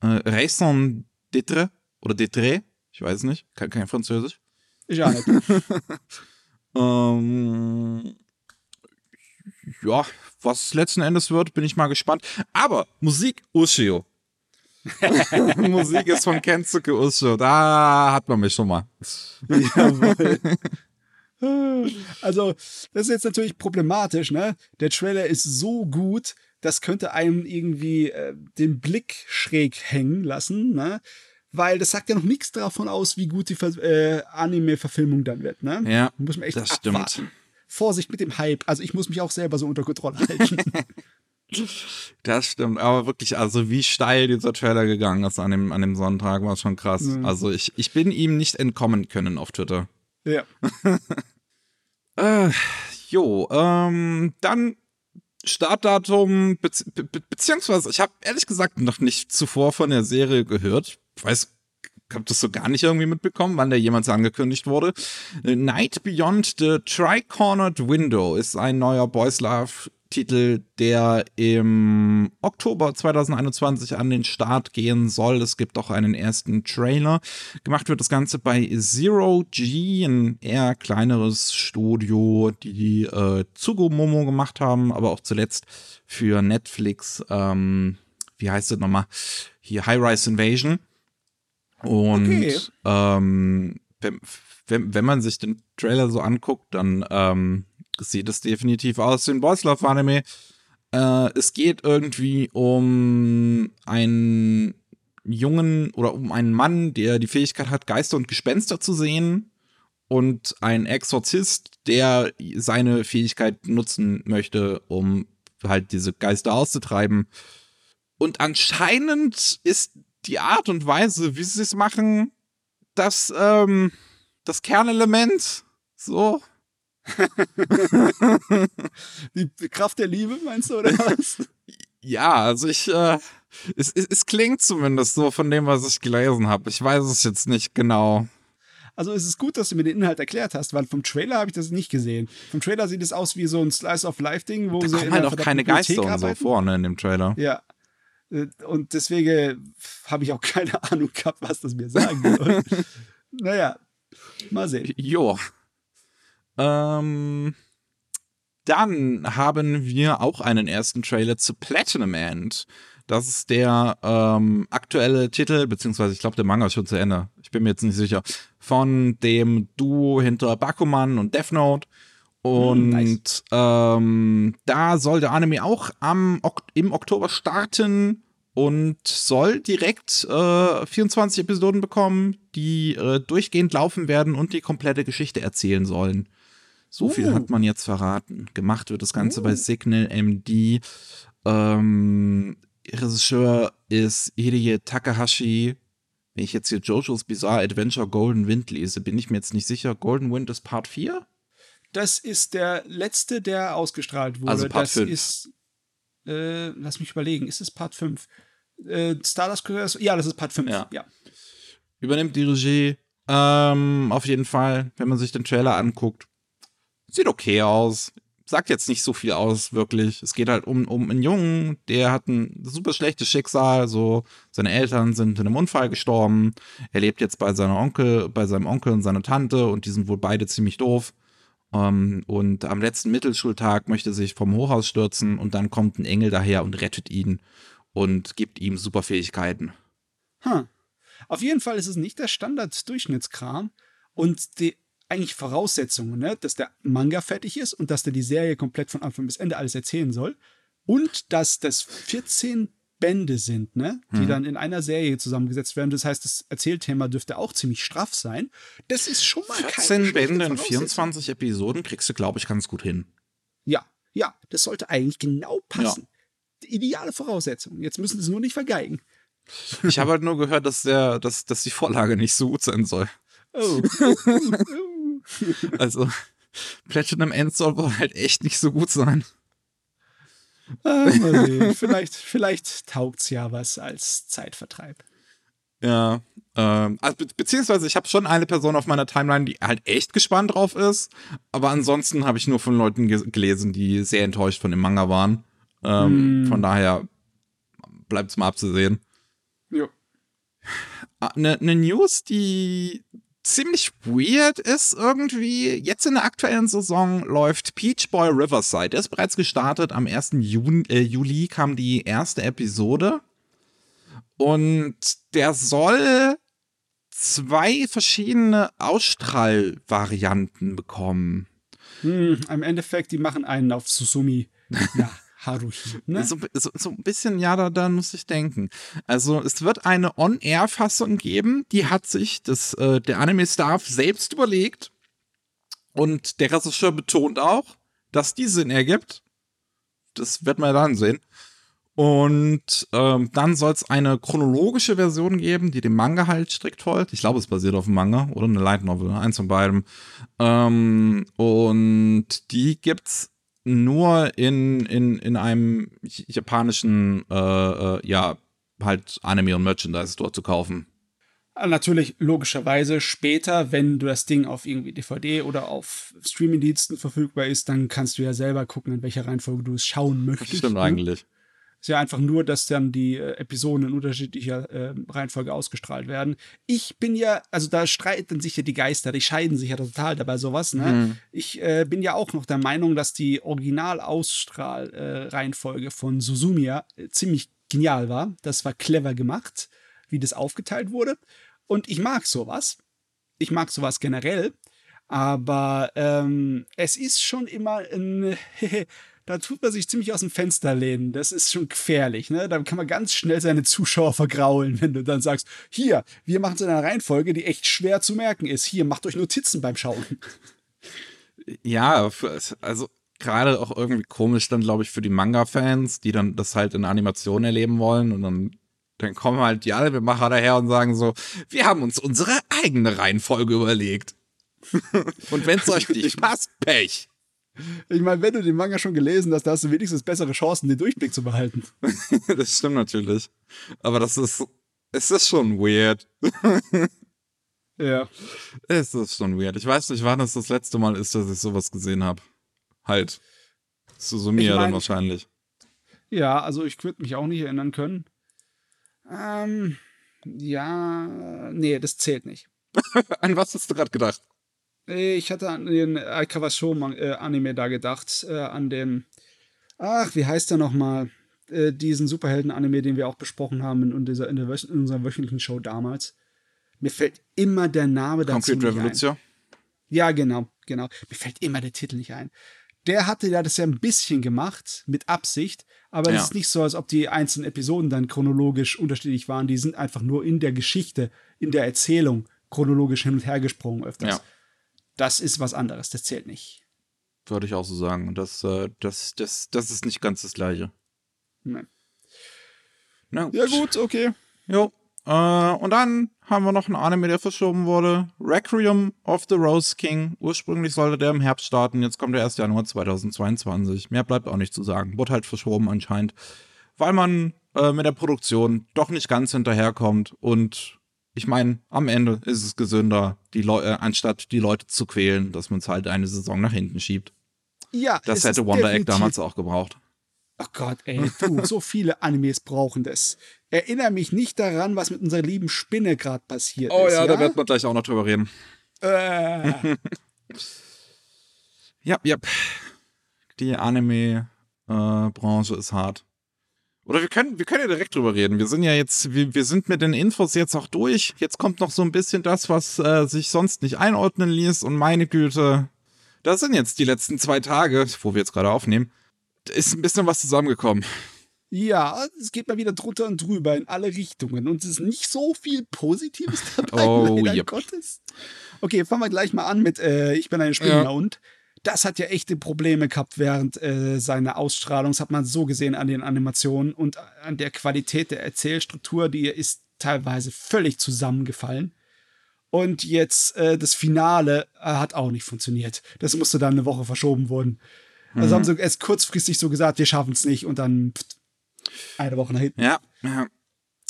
Äh, Raison d'être oder d'être, ich weiß nicht, kein, kein Französisch. Ich auch nicht. Ähm, ja, was letzten Endes wird, bin ich mal gespannt. Aber Musik Ushio. Musik ist von Kensuke Ushio. Da hat man mich schon mal. Jawohl. Also, das ist jetzt natürlich problematisch, ne? Der Trailer ist so gut, das könnte einem irgendwie äh, den Blick schräg hängen lassen, ne? Weil das sagt ja noch nichts davon aus, wie gut die äh, Anime-Verfilmung dann wird, ne? Ja, muss man echt das abwarten. stimmt. Vorsicht mit dem Hype. Also ich muss mich auch selber so unter Kontrolle halten. Das stimmt, aber wirklich, also wie steil dieser Trailer gegangen ist an dem, an dem Sonntag, war schon krass. Mhm. Also ich, ich bin ihm nicht entkommen können auf Twitter. ja. Äh, jo, ähm, dann Startdatum, bezieh be be beziehungsweise ich habe ehrlich gesagt noch nicht zuvor von der Serie gehört. Weiß, hab das so gar nicht irgendwie mitbekommen, wann der jemals angekündigt wurde. Äh, Night Beyond the Tri-Cornered Window ist ein neuer Boys Love Titel, der im Oktober 2021 an den Start gehen soll. Es gibt auch einen ersten Trailer. Gemacht wird das Ganze bei Zero G, ein eher kleineres Studio, die äh, Tsugo Momo gemacht haben, aber auch zuletzt für Netflix, ähm, wie heißt es nochmal? Hier High Rise Invasion. Und Okay. ähm, wenn, wenn, wenn man sich den Trailer so anguckt, dann ähm, sieht es definitiv aus wie ein Boys Love Anime. Äh, es geht irgendwie um einen Jungen oder um einen Mann, der die Fähigkeit hat, Geister und Gespenster zu sehen. Und ein Exorzist, der seine Fähigkeit nutzen möchte, um halt diese Geister auszutreiben. Und anscheinend ist die Art und Weise, wie sie es machen, das, ähm, das Kernelement. So. Die Kraft der Liebe, meinst du, oder was? Ja, also ich, äh, es, es, es klingt zumindest so von dem, was ich gelesen habe. Ich weiß es jetzt nicht genau. Also es ist gut, dass du mir den Inhalt erklärt hast, weil vom Trailer habe ich das nicht gesehen. Vom Trailer sieht es aus wie so ein Slice of Life Ding, wo Da sie kommen halt auch keine Geister und so vor, ne, in dem Trailer. Ja. Äh, Und deswegen habe ich auch keine Ahnung gehabt, was das mir sagen soll. naja, mal sehen. Jo. Ähm, dann haben wir auch einen ersten Trailer zu Platinum End. Das ist der ähm, aktuelle Titel, beziehungsweise ich glaube, der Manga ist schon zu Ende. Ich bin mir jetzt nicht sicher. Von dem Duo hinter Bakuman und Death Note. Und Mm, nice. ähm, da soll der Anime auch am, im Oktober starten und soll direkt äh, 24 Episoden bekommen, die äh, durchgehend laufen werden und die komplette Geschichte erzählen sollen. So viel Uh. hat man jetzt verraten. Gemacht wird das Ganze Uh. bei Signal MD. Ähm, Regisseur ist Hideye Takahashi. Wenn ich jetzt hier JoJo's Bizarre Adventure Golden Wind lese, bin ich mir jetzt nicht sicher. Golden Wind ist Part 4? Das ist der letzte, der ausgestrahlt wurde. Also Part das fünf. ist, äh, lass mich überlegen, ist es Part 5? Äh, Stardust Curious? Ja, das ist Part 5. Ja. ja. Übernimmt die Regie. Ähm, auf jeden Fall, wenn man sich den Trailer anguckt. Sieht okay aus. Sagt jetzt nicht so viel aus, wirklich. Es geht halt um, um einen Jungen, der hat ein super schlechtes Schicksal. So, seine Eltern sind in einem Unfall gestorben. Er lebt jetzt bei seiner Onkel, bei seinem Onkel und seiner Tante und die sind wohl beide ziemlich doof. Ähm, und am letzten Mittelschultag möchte er sich vom Hochhaus stürzen und dann kommt ein Engel daher und rettet ihn und gibt ihm super Fähigkeiten. Hm. Auf jeden Fall ist es nicht der Standard-Durchschnittskram und die eigentlich Voraussetzungen, ne? dass der Manga fertig ist und dass der die Serie komplett von Anfang bis Ende alles erzählen soll und dass das 14 Bände sind, ne? die Mhm. dann in einer Serie zusammengesetzt werden. Das heißt, das Erzählthema dürfte auch ziemlich straff sein. Das ist schon mal keine 14 schlechte Bände in Voraussetzung. 24 Episoden kriegst du, glaube ich, ganz gut hin. Ja, ja, das sollte eigentlich genau passen. Die ideale Voraussetzung. Jetzt müssen sie es nur nicht vergeigen. Ich habe halt nur gehört, dass, der, dass, dass die Vorlage nicht so gut sein soll. Oh. Also, Platinum End soll wohl halt echt nicht so gut sein. Ah, sehen. vielleicht, vielleicht taugt's ja was als Zeitvertreib. Ja. Ähm, also, be beziehungsweise ich habe schon eine Person auf meiner Timeline, die halt echt gespannt drauf ist. Aber ansonsten habe ich nur von Leuten ge gelesen, die sehr enttäuscht von dem Manga waren. Ähm, mm. Von daher bleibt es mal abzusehen. Ja. Eine ne News, die ziemlich weird ist irgendwie. Jetzt in der aktuellen Saison läuft Peach Boy Riverside. Der ist bereits gestartet. Am 1. Juni, äh, Juli kam die erste Episode. Und der soll zwei verschiedene Ausstrahlvarianten bekommen. Hm, Im Endeffekt, die machen einen auf Susumi. Ja. Haruhi. Ne? So, so, so, ein bisschen, ja, da, da muss ich denken. Also es wird eine On-Air-Fassung geben, die hat sich das, äh, der Anime-Staff selbst überlegt. Und der Regisseur betont auch, dass die Sinn ergibt. Das wird man dann sehen. Und ähm, dann soll es eine chronologische Version geben, die dem Manga halt strikt folgt. Ich glaube, es basiert auf dem Manga oder eine Light Novel, eins von beidem. Ähm, und die gibt's nur in, in, in einem japanischen, äh, äh, ja, halt Anime und Merchandise dort zu kaufen. Ah, natürlich, logischerweise, später, wenn du das Ding auf irgendwie DVD oder auf Streamingdiensten verfügbar ist, dann kannst du ja selber gucken, in welcher Reihenfolge du es schauen möchtest. Stimmt ne? eigentlich ist ja einfach nur, dass dann die äh, Episoden in unterschiedlicher äh, Reihenfolge ausgestrahlt werden. Ich bin ja, also da streiten sich ja die Geister, die scheiden sich ja total dabei sowas. Ne? Mhm. Ich äh, bin ja auch noch der Meinung, dass die Original-Ausstrahl-Reihenfolge von Suzumiya äh, ziemlich genial war. Das war clever gemacht, wie das aufgeteilt wurde. Und ich mag sowas. Ich mag sowas generell. Aber ähm, es ist schon immer ein da tut man sich ziemlich aus dem Fenster lehnen. Das ist schon gefährlich, ne? Da kann man ganz schnell seine Zuschauer vergraulen, wenn du dann sagst, hier, wir machen es in einer Reihenfolge, die echt schwer zu merken ist. Hier, macht euch Notizen beim Schauen. Ja, also gerade auch irgendwie komisch dann, glaube ich, für die Manga-Fans, die dann das halt in Animation erleben wollen und dann dann kommen halt die Albemacher daher und sagen so, wir haben uns unsere eigene Reihenfolge überlegt. und wenn es euch nicht passt, Pech. Ich meine, wenn du den Manga schon gelesen hast, da hast du wenigstens bessere Chancen, den Durchblick zu behalten. das stimmt natürlich. Aber das ist, es ist schon weird. ja. Es ist schon weird. Ich weiß nicht, wann es das letzte Mal ist, dass ich sowas gesehen habe. Halt. Susumiya ich mein, dann wahrscheinlich. Ja, also ich würde mich auch nicht erinnern können. Ähm, ja, nee, das zählt nicht. An was hast du gerade gedacht? Ich hatte an den äh, Anime da gedacht, äh, an den, ach, wie heißt der nochmal? Äh, diesen Superhelden-Anime, den wir auch besprochen haben in, dieser, in, der, in unserer wöchentlichen Show damals. Mir fällt immer der Name dazu Concrete Revolution? Ja, genau, genau. Mir fällt immer der Titel nicht ein. Der hatte ja das ja ein bisschen gemacht, mit Absicht, aber es ja. ist nicht so, als ob die einzelnen Episoden dann chronologisch unterschiedlich waren. Die sind einfach nur in der Geschichte, in der Erzählung chronologisch hin und her gesprungen öfters. Ja das ist was anderes, das zählt nicht. Würde ich auch so sagen. Das, äh, das, das, das ist nicht ganz das Gleiche. Nein. Na gut. Ja, gut, okay. Jo. Äh, und dann haben wir noch einen Anime, der verschoben wurde. Requiem of the Rose King. Ursprünglich sollte der im Herbst starten. Jetzt kommt der 1. Januar 2022. Mehr bleibt auch nicht zu sagen. Wurde halt verschoben anscheinend. Weil man äh, mit der Produktion doch nicht ganz hinterherkommt und ich meine, am Ende ist es gesünder, die Leu äh, anstatt die Leute zu quälen, dass man es halt eine Saison nach hinten schiebt. Ja, das hätte Wonder Egg damals auch gebraucht. Oh Gott, ey, du, so viele Animes brauchen das. Erinnere mich nicht daran, was mit unserer lieben Spinne gerade passiert oh, ist. Oh ja, ja, da wird man gleich auch noch drüber reden. Äh. ja, ja. Die Anime-Branche äh, ist hart. Oder wir können, wir können ja direkt drüber reden. Wir sind ja jetzt, wir, wir sind mit den Infos jetzt auch durch. Jetzt kommt noch so ein bisschen das, was äh, sich sonst nicht einordnen ließ. Und meine Güte, das sind jetzt die letzten zwei Tage, wo wir jetzt gerade aufnehmen. Da ist ein bisschen was zusammengekommen. Ja, es geht mal wieder drunter und drüber in alle Richtungen. Und es ist nicht so viel Positives dabei, oh, leider yep. Gottes. Okay, fangen wir gleich mal an mit äh, Ich bin ein Spinner ja. und das hat ja echte Probleme gehabt während äh, seiner Ausstrahlung. Das hat man so gesehen an den Animationen und an der Qualität der Erzählstruktur, die ist teilweise völlig zusammengefallen. Und jetzt äh, das Finale äh, hat auch nicht funktioniert. Das musste dann eine Woche verschoben worden. Also mhm. haben sie erst kurzfristig so gesagt, wir schaffen es nicht und dann pft, eine Woche nach hinten. Ja, ja.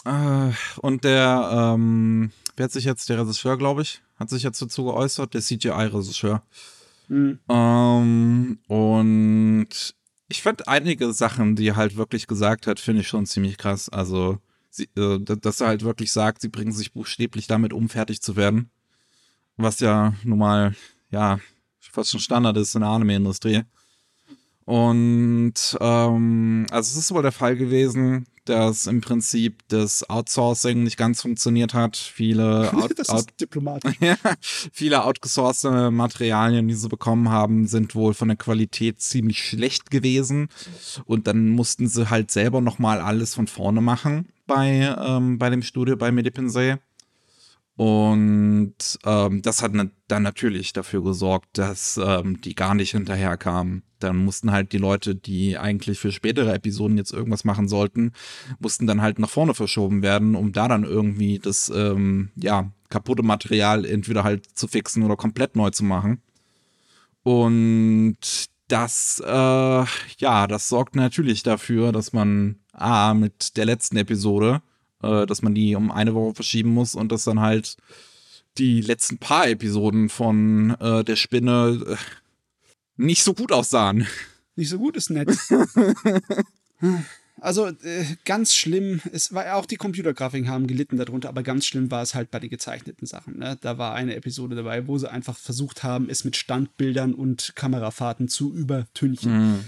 Äh, und der, ähm, wer hat sich jetzt, der Regisseur, glaube ich, hat sich jetzt dazu geäußert, der CGI-Regisseur. Mhm. Ähm, und ich fand einige Sachen, die er halt wirklich gesagt hat, finde ich schon ziemlich krass. Also, sie, äh, dass er halt wirklich sagt, sie bringen sich buchstäblich damit um, fertig zu werden. Was ja nun mal, ja, fast schon Standard ist in der Anime-Industrie. Und ähm, also es ist wohl der Fall gewesen, dass im Prinzip das Outsourcing nicht ganz funktioniert hat. Viele, out, out, ja, viele outgesourcete Materialien, die sie bekommen haben, sind wohl von der Qualität ziemlich schlecht gewesen. Und dann mussten sie halt selber nochmal alles von vorne machen bei, ähm, bei dem Studio bei Medipensee. Und ähm, das hat dann natürlich dafür gesorgt, dass ähm, die gar nicht hinterherkamen. Dann mussten halt die Leute, die eigentlich für spätere Episoden jetzt irgendwas machen sollten, mussten dann halt nach vorne verschoben werden, um da dann irgendwie das ähm, ja kaputte Material entweder halt zu fixen oder komplett neu zu machen. Und das, äh, ja, das sorgt natürlich dafür, dass man A, mit der letzten Episode äh, dass man die um eine Woche verschieben muss und dass dann halt die letzten paar Episoden von äh, der Spinne äh, nicht so gut aussahen. Nicht so gut ist nett. Also äh, ganz schlimm, es war auch die Computergrafiken haben gelitten darunter, aber ganz schlimm war es halt bei den gezeichneten Sachen. Ne? Da war eine Episode dabei, wo sie einfach versucht haben, es mit Standbildern und Kamerafahrten zu übertünchen. Mhm.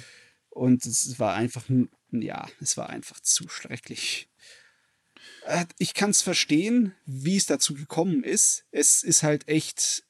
Und es war einfach, ja, es war einfach zu schrecklich. Äh, ich kann es verstehen, wie es dazu gekommen ist. Es ist halt echt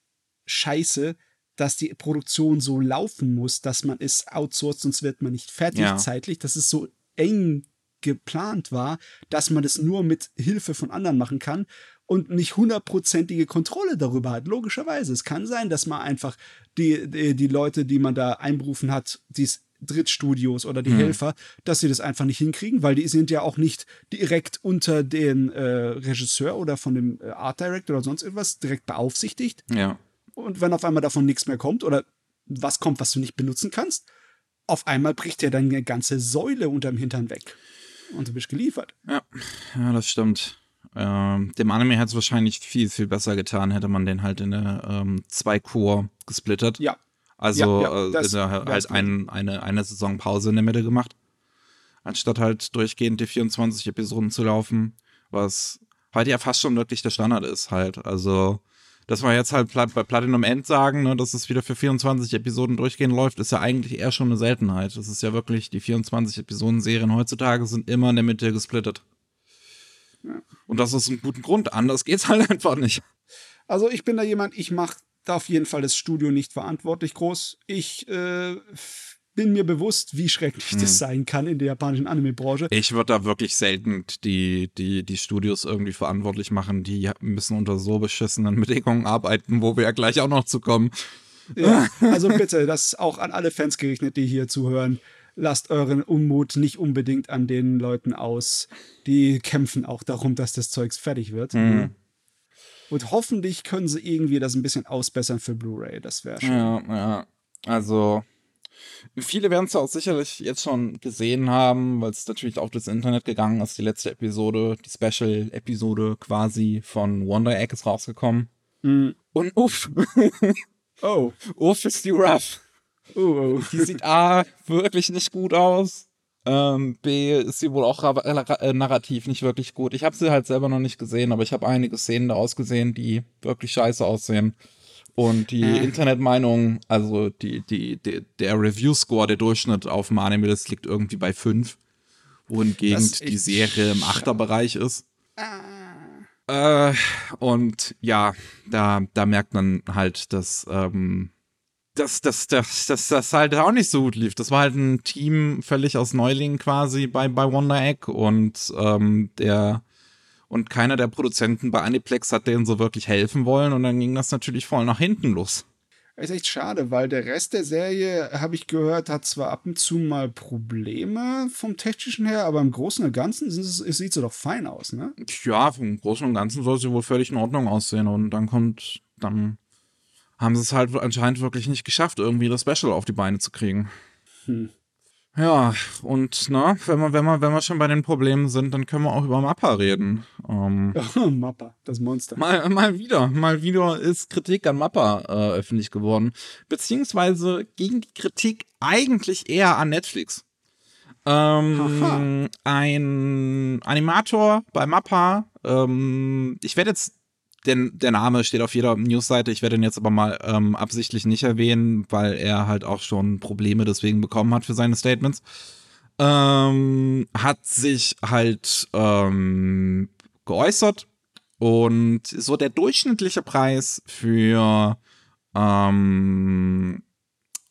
scheiße, dass die Produktion so laufen muss, dass man es outsourced, sonst wird man nicht fertig Ja. zeitlich, dass es so eng geplant war, dass man das nur mit Hilfe von anderen machen kann und nicht hundertprozentige Kontrolle darüber hat. Logischerweise. Es kann sein, dass man einfach die, die, die Leute, die man da einberufen hat, die Drittstudios oder die Mhm. Helfer, dass sie das einfach nicht hinkriegen, weil die sind ja auch nicht direkt unter den äh, Regisseur oder von dem äh, Art Director oder sonst irgendwas direkt beaufsichtigt. Ja. Und wenn auf einmal davon nichts mehr kommt oder was kommt, was du nicht benutzen kannst, auf einmal bricht ja deine ganze Säule unterm Hintern weg. Und du bist geliefert. Ja, ja das stimmt. Ähm, dem Anime hätte es wahrscheinlich viel, viel besser getan, hätte man den halt in eine ähm, zwei Core gesplittet. Ja. Also Ja, ja, äh, in der, wär's halt ein, eine, eine Saison Pause in der Mitte gemacht. Anstatt halt durchgehend die 24 Episoden zu laufen, was heute ja fast schon wirklich der Standard ist halt. Also, dass wir jetzt halt bei Platinum End sagen, ne, dass es wieder für 24 Episoden durchgehend läuft, ist ja eigentlich eher schon eine Seltenheit. Das ist ja wirklich, die 24 Episoden-Serien heutzutage sind immer in der Mitte gesplittet. Und das ist ein guten Grund. Anders geht's halt einfach nicht. Also ich bin da jemand, ich mache da auf jeden Fall das Studio nicht verantwortlich groß. Ich äh, bin mir bewusst, wie schrecklich Hm. das sein kann in der japanischen Anime-Branche. Ich würde da wirklich selten die, die, die Studios irgendwie verantwortlich machen. Die müssen unter so beschissenen Bedingungen arbeiten, wo wir ja gleich auch noch zu kommen. Ja, also bitte, das auch an alle Fans gerichtet, die hier zuhören. Lasst euren Unmut nicht unbedingt an den Leuten aus. Die kämpfen auch darum, dass das Zeugs fertig wird. Mhm. Und hoffentlich können sie irgendwie das ein bisschen ausbessern für Blu-ray. Das wäre schön. Ja, ja. Also, viele werden es ja auch sicherlich jetzt schon gesehen haben, weil es natürlich auf das Internet gegangen ist. Die letzte Episode, die Special-Episode quasi von Wonder Egg ist rausgekommen. Mhm. Und uff, Oh. uff ist die rough. Oh, oh. Die sieht A, wirklich nicht gut aus. Ähm, B, ist sie wohl auch äh, narrativ nicht wirklich gut. Ich habe sie halt selber noch nicht gesehen, aber ich habe einige Szenen daraus gesehen, die wirklich scheiße aussehen. Und die Äh. Internetmeinung, also die, die, die, der Review-Score, der Durchschnitt auf Anime, das liegt irgendwie bei 5. Wohingegen die Serie im. Achterbereich ist. Äh, und ja, da, da merkt man halt, dass, ähm, dass, dass, dass, dass das halt auch nicht so gut lief. Das war halt ein Team völlig aus Neulingen quasi bei, bei Wonder Egg und ähm, der und keiner der Produzenten bei Aniplex hat denen so wirklich helfen wollen und dann ging das natürlich voll nach hinten los. Ist echt schade, weil der Rest der Serie, habe ich gehört, hat zwar ab und zu mal Probleme vom Technischen her, aber im Großen und Ganzen sieht so doch fein aus, ne? Ja, vom Großen und Ganzen soll sie wohl völlig in Ordnung aussehen und dann kommt, dann haben sie es halt anscheinend wirklich nicht geschafft, irgendwie das Special auf die Beine zu kriegen. Hm. Ja, und na, wenn wir, wenn wir, wenn wir schon bei den Problemen sind, dann können wir auch über Mappa reden. Ähm, Mappa, das Monster. mal, mal wieder, mal wieder ist Kritik an Mappa äh, öffentlich geworden. Beziehungsweise gegen die Kritik eigentlich eher an Netflix. Ähm, ein Animator bei Mappa, ähm, ich werde jetzt denn der Name steht auf jeder Newsseite. Ich werde ihn jetzt aber mal ähm, absichtlich nicht erwähnen, weil er halt auch schon Probleme deswegen bekommen hat für seine Statements. Ähm, hat sich halt ähm, geäußert und so der durchschnittliche Preis für ähm,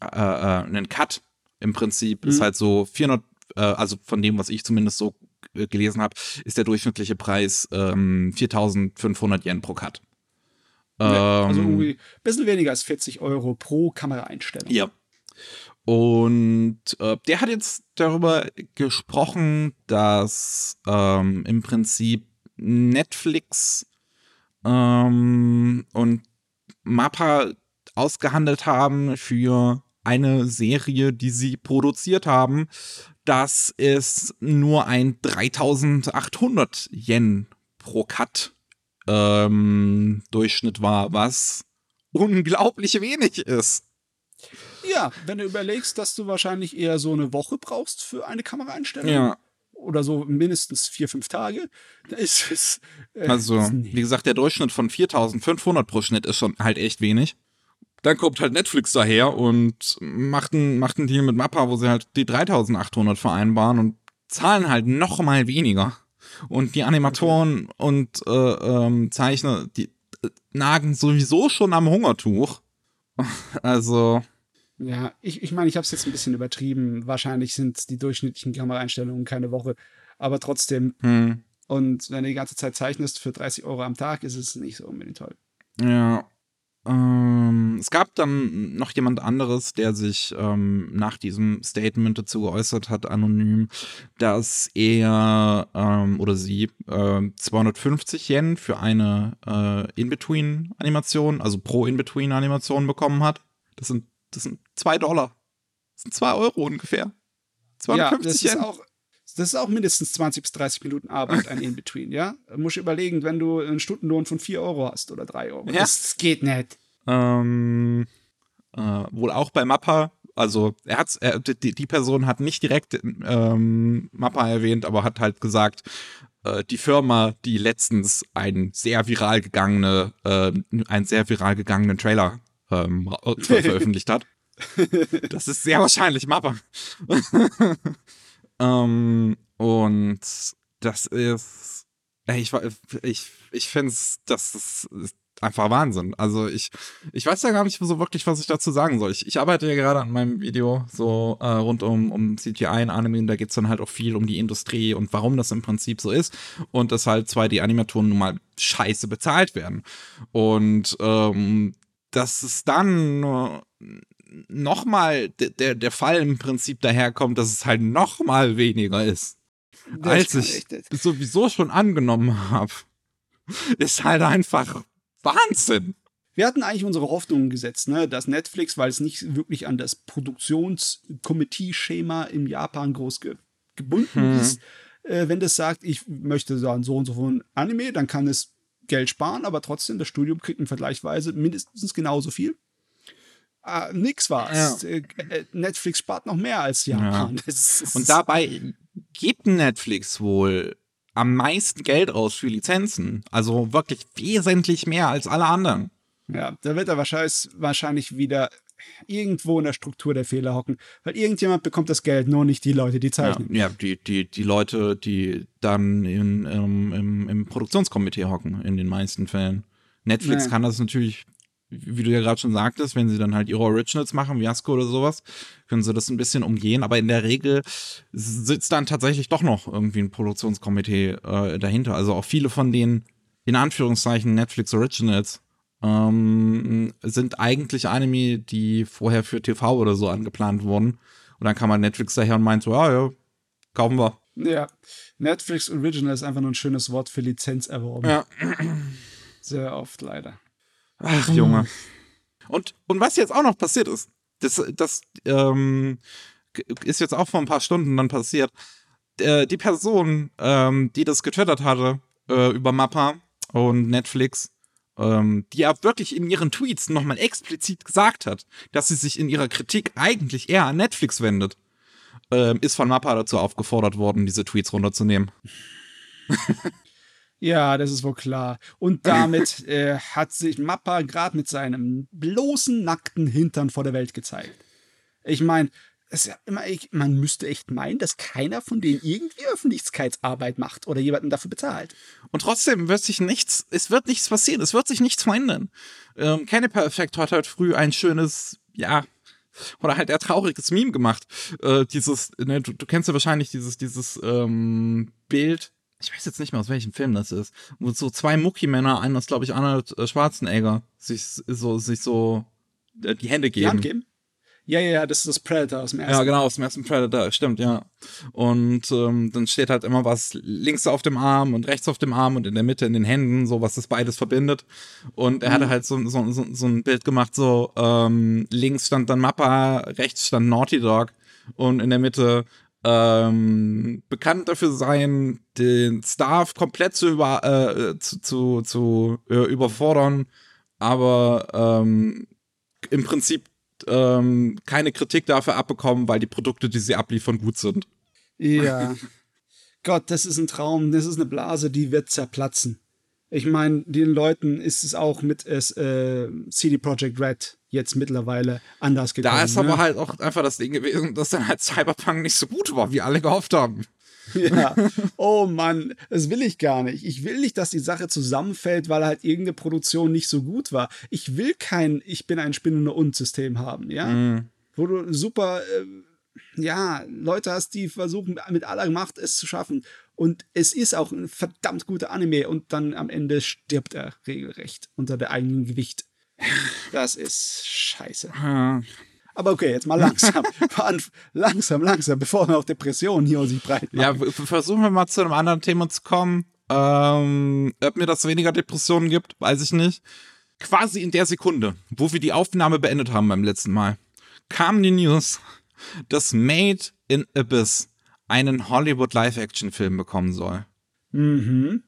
äh, äh, einen Cut im Prinzip mhm. ist halt so 400, äh, also von dem, was ich zumindest so äh, gelesen habe, ist der durchschnittliche Preis ähm, 4500 Yen pro Cut. Also ähm, irgendwie ein bisschen weniger als 40 Euro pro Kameraeinstellung. Ja. Und äh, der hat jetzt darüber gesprochen, dass ähm, im Prinzip Netflix ähm, und Mappa ausgehandelt haben für eine Serie, die sie produziert haben, dass es nur ein 3800 Yen pro Cut ähm, Durchschnitt war, was unglaublich wenig ist. Ja, wenn du überlegst, dass du wahrscheinlich eher so eine Woche brauchst für eine Kameraeinstellung. Ja. Oder so mindestens vier, fünf Tage. Da ist es. Äh, also, wie gesagt, der Durchschnitt von 4500 pro Schnitt ist schon halt echt wenig. Dann kommt halt Netflix daher und macht einen, macht einen Deal mit Mappa, wo sie halt die 3800 vereinbaren und zahlen halt noch mal weniger. Und die Animatoren und äh, ähm, Zeichner, die äh, nagen sowieso schon am Hungertuch. also. Ja, ich, ich meine, ich habe es jetzt ein bisschen übertrieben. Wahrscheinlich sind die durchschnittlichen Kameraeinstellungen keine Woche. Aber trotzdem. Hm. Und wenn du die ganze Zeit zeichnest für 30 Euro am Tag, ist es nicht so unbedingt toll. Ja, ähm, es gab dann noch jemand anderes, der sich ähm, nach diesem Statement dazu geäußert hat, anonym, dass er ähm, oder sie äh, 250 Yen für eine äh, In-Between-Animation, also pro In-Between-Animation bekommen hat. Das sind, das sind zwei Dollar. Das sind zwei Euro ungefähr. 250 ja, das Yen. Ist auch das ist auch mindestens 20 bis 30 Minuten Arbeit, ein In-Between, ja? Du musst überlegen, wenn du einen Stundenlohn von 4 Euro hast oder 3 Euro. Ja. Das, das geht nicht. Ähm, äh, wohl auch bei Mappa. Also, er hat er, die, die, Person hat nicht direkt ähm, Mappa erwähnt, aber hat halt gesagt, äh, die Firma, die letztens einen sehr viral gegangene, äh, einen sehr viral gegangenen Trailer ähm, veröffentlicht hat. Das ist sehr wahrscheinlich Mappa. Ähm, und das ist, ich, ich, ich finde es, das ist einfach Wahnsinn. Also ich, ich weiß ja gar nicht so wirklich, was ich dazu sagen soll. Ich, ich arbeite ja gerade an meinem Video so äh, rund um, um CGI in Anime, da geht es dann halt auch viel um die Industrie und warum das im Prinzip so ist und dass halt 2D-Animatoren nun mal scheiße bezahlt werden. Und ähm, dass es dann nochmal der, der Fall im Prinzip daherkommt, dass es halt nochmal weniger ist, das als ich sowieso schon angenommen habe. Ist halt einfach Wahnsinn. Wir hatten eigentlich unsere Hoffnungen gesetzt, ne, dass Netflix, weil es nicht wirklich an das Produktionskomitee-Schema in Japan groß ge gebunden hm. ist, äh, wenn das sagt, ich möchte sagen, so und so von Anime, dann kann es Geld sparen, aber trotzdem, das Studium kriegt ein vergleichsweise mindestens genauso viel äh, nix war. Ja. Äh, äh, Netflix spart noch mehr als Japan. Ja. Und dabei gibt Netflix wohl am meisten Geld aus für Lizenzen. Also wirklich wesentlich mehr als alle anderen. Ja, da wird er wahrscheinlich, wahrscheinlich wieder irgendwo in der Struktur der Fehler hocken. Weil irgendjemand bekommt das Geld, nur nicht die Leute, die zeichnen. Ja, ja die, die, die Leute, die dann in, im, im, im Produktionskomitee hocken, in den meisten Fällen. Netflix ja. kann das natürlich wie du ja gerade schon sagtest, wenn sie dann halt ihre Originals machen, wie Asko oder sowas, können sie das ein bisschen umgehen. Aber in der Regel sitzt dann tatsächlich doch noch irgendwie ein Produktionskomitee äh, dahinter. Also auch viele von den, in Anführungszeichen, Netflix Originals ähm, sind eigentlich Anime, die vorher für TV oder so angeplant wurden. Und dann kam halt Netflix daher und meint so, ah ja, kaufen wir. Ja, Netflix Original ist einfach nur ein schönes Wort für Lizenz erworben. Ja. Sehr oft leider. Ach, Junge. Und, und was jetzt auch noch passiert ist, das, das ähm, ist jetzt auch vor ein paar Stunden dann passiert. Äh, die Person, ähm, die das getwittert hatte äh, über Mappa und Netflix, ähm, die ja wirklich in ihren Tweets nochmal explizit gesagt hat, dass sie sich in ihrer Kritik eigentlich eher an Netflix wendet, ähm, ist von Mappa dazu aufgefordert worden, diese Tweets runterzunehmen. Ja, das ist wohl klar. Und damit äh, hat sich Mappa gerade mit seinem bloßen, nackten Hintern vor der Welt gezeigt. Ich meine, ja man müsste echt meinen, dass keiner von denen irgendwie Öffentlichkeitsarbeit macht oder jemanden dafür bezahlt. Und trotzdem wird sich nichts, es wird nichts passieren, es wird sich nichts verändern. Ähm, Canepa Effect hat halt früh ein schönes, ja, oder halt eher trauriges Meme gemacht. Äh, dieses, ne, du, du, kennst ja wahrscheinlich dieses, dieses ähm, Bild, ich weiß jetzt nicht mehr, aus welchem Film das ist, wo so zwei Mucki-Männer, einer ist, glaube ich, Arnold äh, Schwarzenegger, sich so, sich so äh, die Hände geben. Die Hand geben? Ja, ja, ja, das ist das Predator aus dem ersten. Ja, genau, aus dem ersten Predator, stimmt, ja. Und ähm, dann steht halt immer was links auf dem Arm und rechts auf dem Arm und in der Mitte in den Händen, so was das beides verbindet. Und er mhm. hatte halt so, so, so, so ein Bild gemacht, so ähm, links stand dann Mappa, rechts stand Naughty Dog und in der Mitte ähm, bekannt dafür sein, den Staff komplett zu, über, äh, zu, zu, zu äh, überfordern, aber ähm, im Prinzip ähm, keine Kritik dafür abbekommen, weil die Produkte, die sie abliefern, gut sind. Ja. Gott, das ist ein Traum, das ist eine Blase, die wird zerplatzen. Ich meine, den Leuten ist es auch mit äh, CD Projekt Red jetzt mittlerweile anders gekommen. Da ist ne? aber halt auch einfach das Ding gewesen, dass dann halt Cyberpunk nicht so gut war, wie alle gehofft haben. Ja. Oh Mann, das will ich gar nicht. Ich will nicht, dass die Sache zusammenfällt, weil halt irgendeine Produktion nicht so gut war. Ich will kein Ich bin ein spinnender Und-System haben, ja? Mhm. Wo du super, äh, ja, Leute hast, die versuchen mit aller Macht es zu schaffen. Und es ist auch ein verdammt guter Anime und dann am Ende stirbt er regelrecht unter der eigenen Gewicht. Das ist scheiße. Aber okay, jetzt mal langsam. langsam, langsam, bevor wir auch Depressionen hier sich breit machen. Ja, versuchen wir mal zu einem anderen Thema zu kommen. Ähm, ob mir das weniger Depressionen gibt, weiß ich nicht. Quasi in der Sekunde, wo wir die Aufnahme beendet haben beim letzten Mal, kam die News, dass Made in Abyss einen Hollywood Live-Action-Film bekommen soll. Mhm.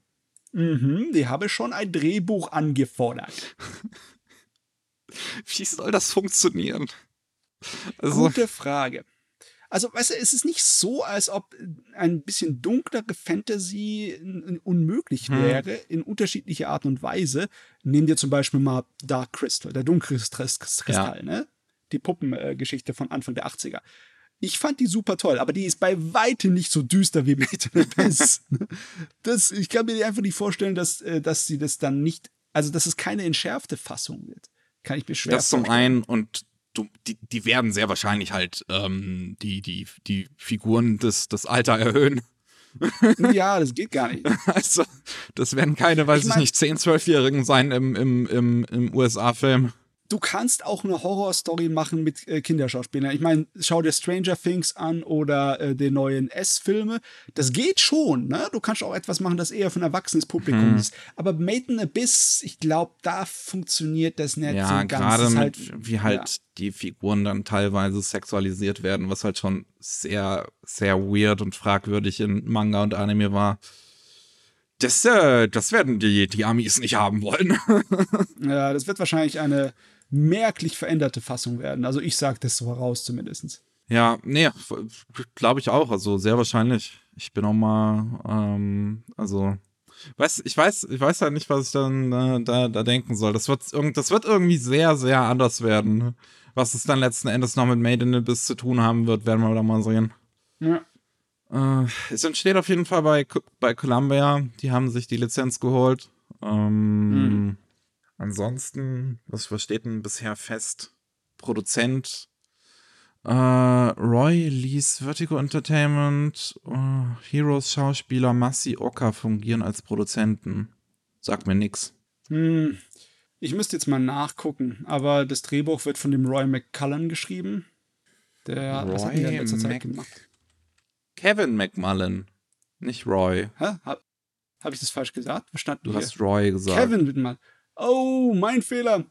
Mhm, die habe schon ein Drehbuch angefordert. Wie soll das funktionieren? Also, Gute Frage. Also, weißt du, es ist nicht so, als ob ein bisschen dunklere Fantasy unmöglich hm. wäre, hm. in unterschiedlicher Art und Weise. Nehmen wir zum Beispiel mal Dark Crystal, der dunkle Kristall, ja. ne? Die Puppengeschichte von Anfang der 80er. Ich fand die super toll, aber die ist bei weitem nicht so düster wie in Abyss. das, ich kann mir einfach nicht vorstellen, dass, äh, dass sie das dann nicht, also dass es keine entschärfte Fassung wird. Kann ich mir schwer Das zum einen und du, die, die werden sehr wahrscheinlich halt ähm, die, die, die Figuren des, des Alter erhöhen. ja, das geht gar nicht. Also, das werden keine, weiß ich, mein, ich nicht, 10-, 12-Jährigen sein im, im, im, im USA-Film du kannst auch eine Horrorstory machen mit äh, Kinderschauspielern. Ich meine, schau dir Stranger Things an oder äh, den neuen S-Filme. Das geht schon, ne? Du kannst auch etwas machen, das eher für ein erwachsenes Publikum hm. ist. Aber Made in Abyss, ich glaube, da funktioniert das nicht ja, so ganz. Gerade halt, wie halt ja. die Figuren dann teilweise sexualisiert werden, was halt schon sehr, sehr weird und fragwürdig in Manga und Anime war. Das, äh, das werden die, die Amis nicht haben wollen. ja, das wird wahrscheinlich eine merklich veränderte Fassung werden. Also ich sage das so heraus zumindest. Ja, nee, glaube ich auch. Also sehr wahrscheinlich. Ich bin auch mal, ähm, also, weiß, ich weiß, ich weiß halt nicht, was ich dann äh, da, da denken soll. Das wird, das wird irgendwie sehr, sehr anders werden. Was es dann letzten Endes noch mit Made in Abyss zu tun haben wird, werden wir da mal sehen. Ja. Äh, es entsteht auf jeden Fall bei, bei Columbia. Die haben sich die Lizenz geholt. Ähm, mhm. Ansonsten, was versteht denn bisher fest? Produzent äh, Roy Lees Vertigo Entertainment, uh, Heroes Schauspieler Massi Oka fungieren als Produzenten. Sagt mir nix. Hm, ich müsste jetzt mal nachgucken, aber das Drehbuch wird von dem Roy McCullen geschrieben. Der Roy was hat in letzter Zeit gemacht? Kevin McMullen, nicht Roy. Hä? Hab, hab ich das falsch gesagt? Was stand du hier? hast Roy gesagt. Kevin McMullen. Oh, mein Fehler.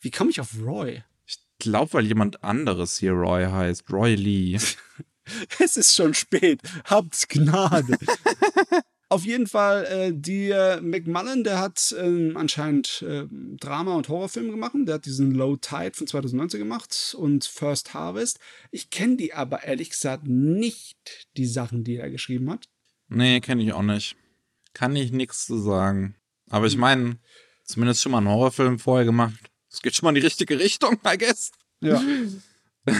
Wie komme ich auf Roy? Ich glaube, weil jemand anderes hier Roy heißt. Roy Lee. es ist schon spät. Habt Gnade. Auf jeden Fall, äh, die äh, McMullen, der hat äh, anscheinend äh, Drama- und Horrorfilme gemacht. Der hat diesen Low Tide von 2019 gemacht und First Harvest. Ich kenne die aber ehrlich gesagt nicht, die Sachen, die er geschrieben hat. Nee, kenne ich auch nicht. Kann ich nichts zu sagen. Aber ich meine, zumindest schon mal einen Horrorfilm vorher gemacht. Das geht schon mal in die richtige Richtung, I guess. Ja.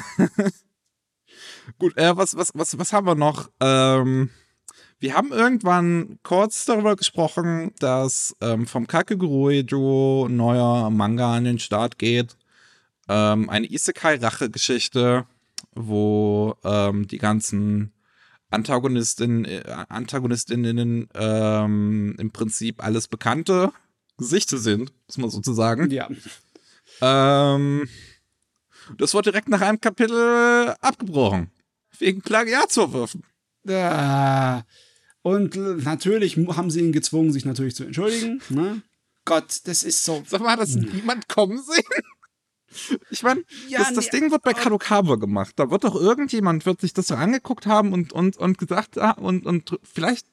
Gut, äh, was, was, was, was haben wir noch? Ähm, wir haben irgendwann kurz darüber gesprochen, dass ähm, vom Kakegurui-Duo ein neuer Manga an den Start geht. Ähm, eine Isekai-Rache-Geschichte, wo ähm, die ganzen Antagonistin, äh, Antagonistinnen ähm, im Prinzip alles bekannte Gesichter sind, muss man sozusagen. Ja. Ähm, das wurde direkt nach einem Kapitel abgebrochen. Wegen Plagiatsvorwürfen. Ah. Und natürlich haben sie ihn gezwungen, sich natürlich zu entschuldigen. Ne? Gott, das ist so. Sag mal, hat das niemand kommen sehen? Ich meine, Ja, das, das nee, Ding wird bei Kadokawa gemacht. Da wird doch irgendjemand, wird sich das so angeguckt haben und, und, und gesagt ah, und, und vielleicht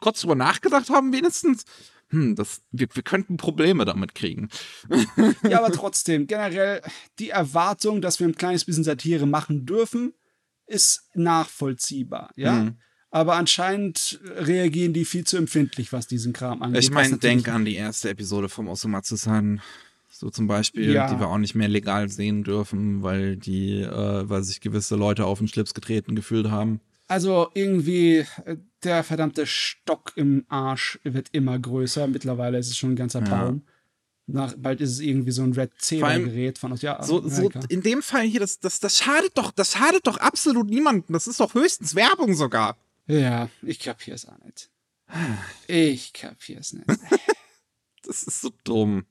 kurz drüber nachgedacht haben, wenigstens. Hm, das, wir, wir könnten Probleme damit kriegen. Ja, aber trotzdem, generell die Erwartung, dass wir ein kleines bisschen Satire machen dürfen, ist nachvollziehbar. Ja. Mhm. Aber anscheinend reagieren die viel zu empfindlich, was diesen Kram angeht. Ich meine, denk an die erste Episode vom Osumatsu-san. So zum Beispiel, Ja. die wir auch nicht mehr legal sehen dürfen, weil die, äh, weil sich gewisse Leute auf den Schlips getreten gefühlt haben. Also irgendwie, äh, der verdammte Stock im Arsch wird immer größer. Mittlerweile ist es schon ein ganzer Ja. Baum. Nach, bald ist es irgendwie so ein Red Zebra-Gerät von aus ja, So, so in dem Fall hier, das, das, das schadet doch, das schadet doch absolut niemandem. Das ist doch höchstens Werbung sogar. Ja, ich kapier's auch nicht. Ich kapier's nicht. Das ist so dumm.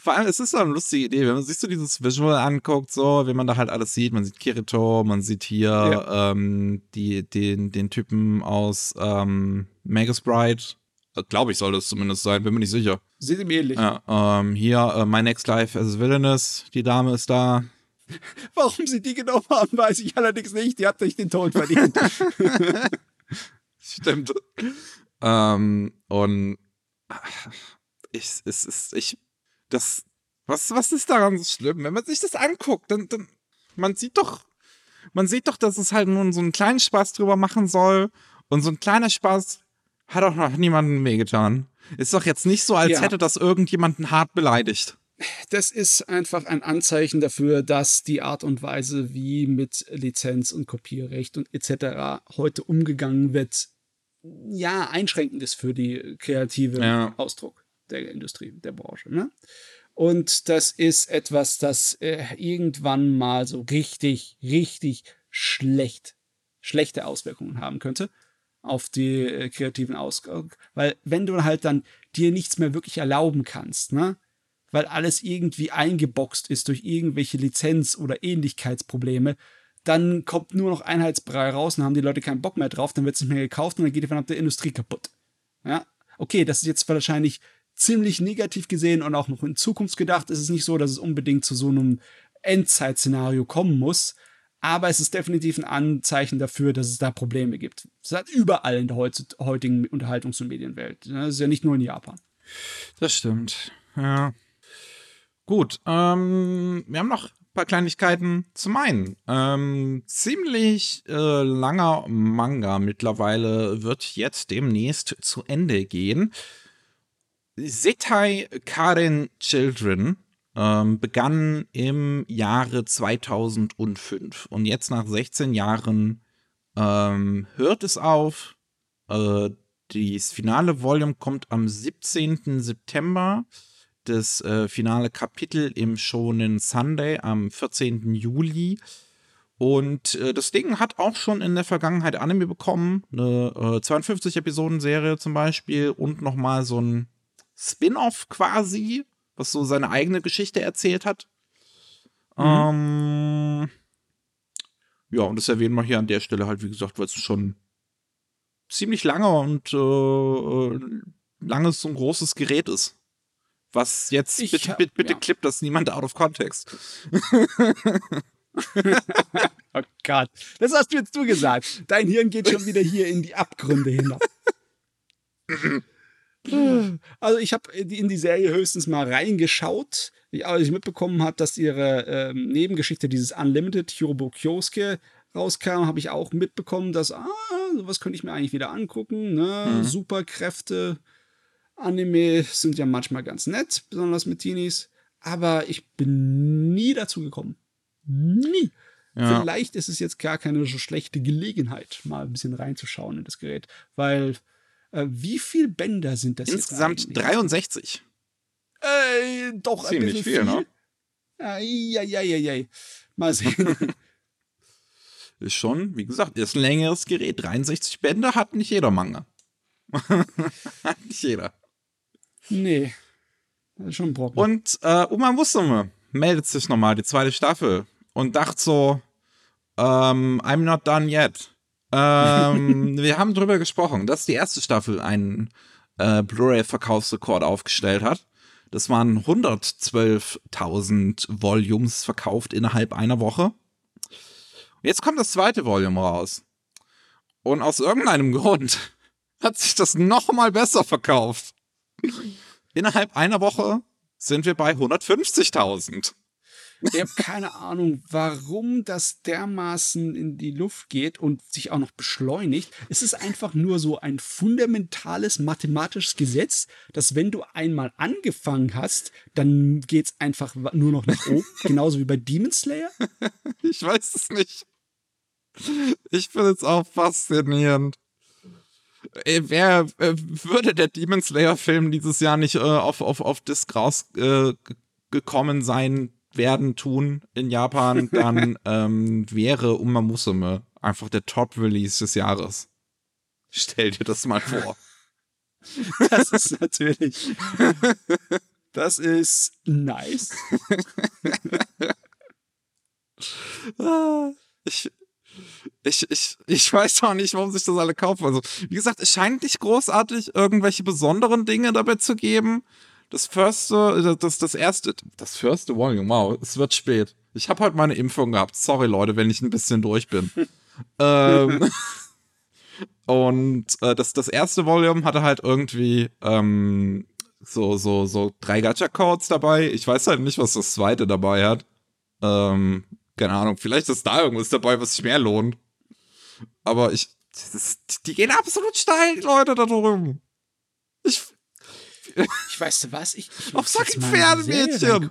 Vor allem, es ist so eine lustige Idee, wenn man sich so dieses Visual anguckt, so, wie man da halt alles sieht. Man sieht Kirito, man sieht hier ähm, die, den, den Typen aus ähm, Magus Bride. Glaube ich, soll das zumindest sein, bin mir nicht sicher. Sieht ihm ähnlich. Ja, ähm, hier äh, My Next Life as Villainous, die Dame ist da. Warum sie die genommen haben, weiß ich allerdings nicht. Die hat nicht den Tod verdient. Stimmt. ähm, und ich, es ist, ich, das, was, was ist daran so schlimm? Wenn man sich das anguckt, dann, dann, man sieht doch, man sieht doch, dass es halt nur so einen kleinen Spaß drüber machen soll. Und so ein kleiner Spaß hat auch noch niemandem wehgetan. Ist doch jetzt nicht so, als Ja. hätte das irgendjemanden hart beleidigt. Das ist einfach ein Anzeichen dafür, dass die Art und Weise, wie mit Lizenz und Kopierrecht und etc. heute umgegangen wird, ja, einschränkend ist für die kreative Ja. Ausdruck der Industrie, der Branche. Ne? Und das ist etwas, das äh, irgendwann mal so richtig, richtig schlecht, schlechte Auswirkungen haben könnte auf die äh, kreativen Ausgang. Weil wenn du halt dann dir nichts mehr wirklich erlauben kannst, ne? weil alles irgendwie eingeboxt ist durch irgendwelche Lizenz- oder Ähnlichkeitsprobleme, dann kommt nur noch Einheitsbrei raus und haben die Leute keinen Bock mehr drauf, dann wird es nicht mehr gekauft und dann geht die verdammte Industrie kaputt. Ja, okay, das ist jetzt wahrscheinlich ziemlich negativ gesehen und auch noch in Zukunft gedacht. Es ist nicht so, dass es unbedingt zu so einem Endzeitszenario kommen muss, aber es ist definitiv ein Anzeichen dafür, dass es da Probleme gibt. Es hat überall in der heutigen Unterhaltungs- und Medienwelt. Das ist ja nicht nur in Japan. Das stimmt. Ja. Gut, ähm, wir haben noch ein paar Kleinigkeiten. Zum einen, ähm, ziemlich äh, langer Manga mittlerweile wird jetzt demnächst zu Ende gehen. Setai Karen Children ähm, begann im Jahre 2005 und jetzt nach 16 Jahren ähm, hört es auf. Äh, das finale Volume kommt am 17. September. Das äh, finale Kapitel im Shonen Sunday am 14. Juli. Und äh, das Ding hat auch schon in der Vergangenheit Anime bekommen. Eine äh, 52-Episoden-Serie zum Beispiel und nochmal so ein Spin-off quasi, was so seine eigene Geschichte erzählt hat. Ähm, ja, und das erwähnen wir hier an der Stelle halt, wie gesagt, weil es schon ziemlich lange und äh, äh, langes und großes Gerät ist. Was jetzt, Ich bitte, hab- bitte, bitte ja. klippt das niemand out of context. Oh Gott, das hast du jetzt du gesagt. Dein Hirn geht schon wieder hier in die Abgründe hinab. Also ich habe in die Serie höchstens mal reingeschaut, als ich mitbekommen habe, dass ihre ähm, Nebengeschichte dieses Unlimited Hirobo Kyosuke rauskam, habe ich auch mitbekommen, dass, ah, sowas könnte ich mir eigentlich wieder angucken. Ne? Superkräfte, Anime sind ja manchmal ganz nett, besonders mit Teenies. Aber ich bin nie dazu gekommen. Nie. Ja. Vielleicht ist es jetzt gar keine so schlechte Gelegenheit, mal ein bisschen reinzuschauen in das Gerät. Weil, äh, wie viel Bänder sind das Insgesamt jetzt eigentlich? 63. Äh, doch ein Ziemlich bisschen viel, ne? Eieieiei. Mal sehen. Ist schon, wie gesagt, ist ein längeres Gerät. 63 Bände hat nicht jeder Manga. hat nicht jeder. nee. Das ist schon ein Brocken. Und äh, Uma Musume meldet sich nochmal, die zweite Staffel, und dachte so, ähm, I'm not done yet. Ähm, wir haben drüber gesprochen, dass die erste Staffel einen äh, Blu-ray-Verkaufsrekord aufgestellt hat. Das waren 112.000 Volumes verkauft innerhalb einer Woche. Jetzt kommt das zweite Volume raus. Und aus irgendeinem Grund hat sich das nochmal besser verkauft. Innerhalb einer Woche sind wir bei 150.000. Ich habe keine Ahnung, warum das dermaßen in die Luft geht und sich auch noch beschleunigt. Es ist einfach nur so ein fundamentales mathematisches Gesetz, dass wenn du einmal angefangen hast, dann geht's einfach wa- nur noch nach oben. Genauso wie bei Demon Slayer. Ich weiß es nicht. Ich finde es auch faszinierend. Äh, Wer äh, würde der Demon Slayer Film dieses Jahr nicht äh, auf, auf, auf Disc rausgekommen äh, sein werden tun in Japan, dann ähm, wäre Uma Musume einfach der Top-Release des Jahres. Stell dir das mal vor. Das ist natürlich. Das ist nice. Ich, ich, ich, ich weiß auch nicht, warum sich das alle kaufen. Also, wie gesagt, es scheint nicht großartig irgendwelche besonderen Dinge dabei zu geben. Das firste, das, das erste, das firste Volume, wow, es wird spät. Ich habe heute meine Impfung gehabt. Sorry, Leute, wenn ich ein bisschen durch bin. ähm, und äh, das, das erste Volume hatte halt irgendwie ähm, so, so, so drei Gacha-Codes dabei. Ich weiß halt nicht, was das zweite dabei hat. Ähm, keine Ahnung, vielleicht ist da irgendwas dabei, was sich mehr lohnt. Aber ich, das, die gehen absolut steil, die Leute da drüben. Ich, Ich weiß was, ich, ich Auf fucking Pferdemädchen.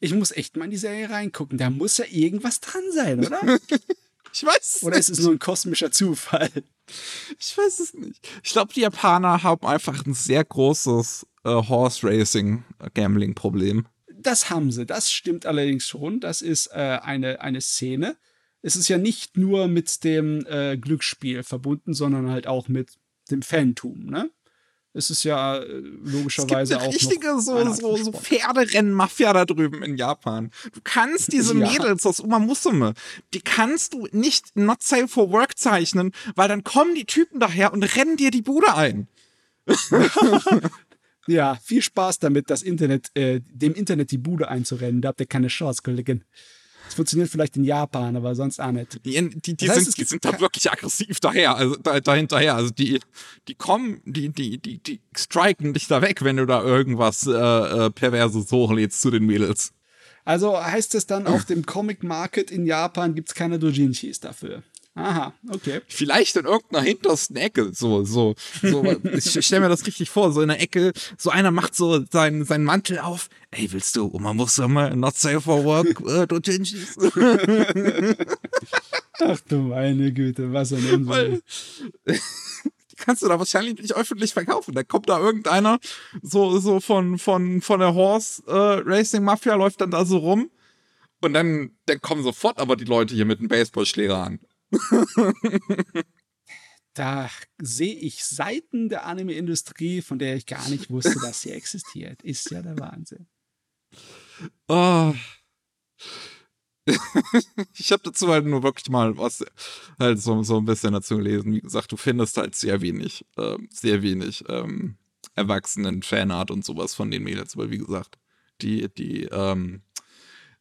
Ich muss echt mal in die Serie reingucken. Da muss ja irgendwas dran sein, oder? ich weiß es Oder ist es nur ein kosmischer Zufall? Ich weiß es nicht. Ich glaube, die Japaner haben einfach ein sehr großes äh, Horse Racing äh, Gambling Problem. Das haben sie. Das stimmt allerdings schon. Das ist äh, eine, eine Szene. Es ist ja nicht nur mit dem äh, Glücksspiel verbunden, sondern halt auch mit dem Fantum, ne? Es ist ja äh, Es gibt logischerweise eine auch richtige so, so, so. Pferderennen-Mafia da drüben in Japan. Du kannst diese Ja. Mädels aus Uma Musume, die kannst du nicht not safe for work zeichnen, weil dann kommen die Typen daher und rennen dir die Bude ein. Ja, viel Spaß damit, das Internet, äh, dem Internet die Bude einzurennen. Da habt ihr keine Chance, Kollegen. Funktioniert vielleicht in Japan, aber sonst auch nicht. Die, die, die, Das heißt, sind, es die gibt sind da wirklich aggressiv daher, also da, dahinterher. Also die, die kommen, die, die, die, die striken dich da weg, wenn du da irgendwas äh, äh, Perverses hochlädst zu den Mädels. Also heißt es dann, auf dem Comic Market in Japan gibt's keine Dojinshis dafür. Aha, okay. Vielleicht in irgendeiner hintersten Ecke, so, so, so. ich stell mir das richtig vor, so in der Ecke, so einer macht so seinen, seinen Mantel auf. Ey, willst du, Oma muss mal not safe for work, äh, Dojinshis? Ach du meine Güte, was ein Unsinn. Kannst du da wahrscheinlich nicht öffentlich verkaufen. Da kommt da irgendeiner so, so von, von, von der Horse äh, Racing Mafia läuft dann da so rum. Und dann, dann kommen sofort aber die Leute hier mit einem Baseballschläger an. Da sehe ich Seiten der Anime-Industrie, von der ich gar nicht wusste, dass sie existiert. Ist ja der Wahnsinn. Oh. ich habe dazu halt nur wirklich mal was halt so, so ein bisschen dazu gelesen. Wie gesagt, du findest halt sehr wenig, ähm, sehr wenig ähm, Erwachsenen-Fanart und sowas von den Mädels, weil wie gesagt, die, die, ähm,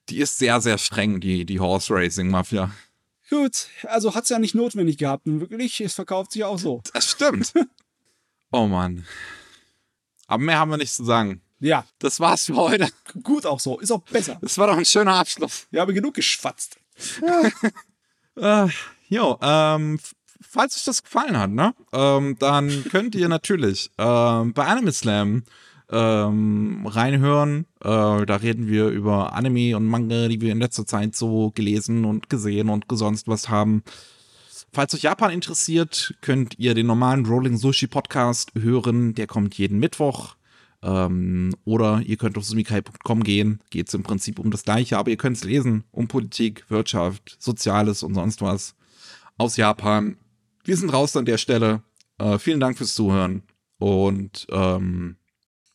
die ist sehr, sehr streng, die, die Horse Racing Mafia. Gut, also hat's ja nicht notwendig gehabt. Und wirklich, es verkauft sich auch so. Das stimmt. oh Mann. Aber mehr haben wir nicht zu sagen. Ja, Das war's für heute. gut auch so. Ist auch besser. Das war doch ein schöner Abschluss. Wir haben genug geschwatzt. Äh, jo, ähm, falls euch das gefallen hat, ne, ähm, dann könnt ihr natürlich ähm, bei Anime Slam ähm, reinhören. Äh, da reden wir über Anime und Manga, die wir in letzter Zeit so gelesen und gesehen und gesonst was haben. Falls euch Japan interessiert, könnt ihr den normalen Rolling Sushi Podcast hören. Der kommt jeden Mittwoch. Ähm, oder ihr könnt auf sumikai.com gehen. Geht es im Prinzip um das Gleiche, aber ihr könnt es lesen. Um Politik, Wirtschaft, Soziales und sonst was aus Japan. Wir sind raus an der Stelle. Äh, vielen Dank fürs Zuhören. Und ähm,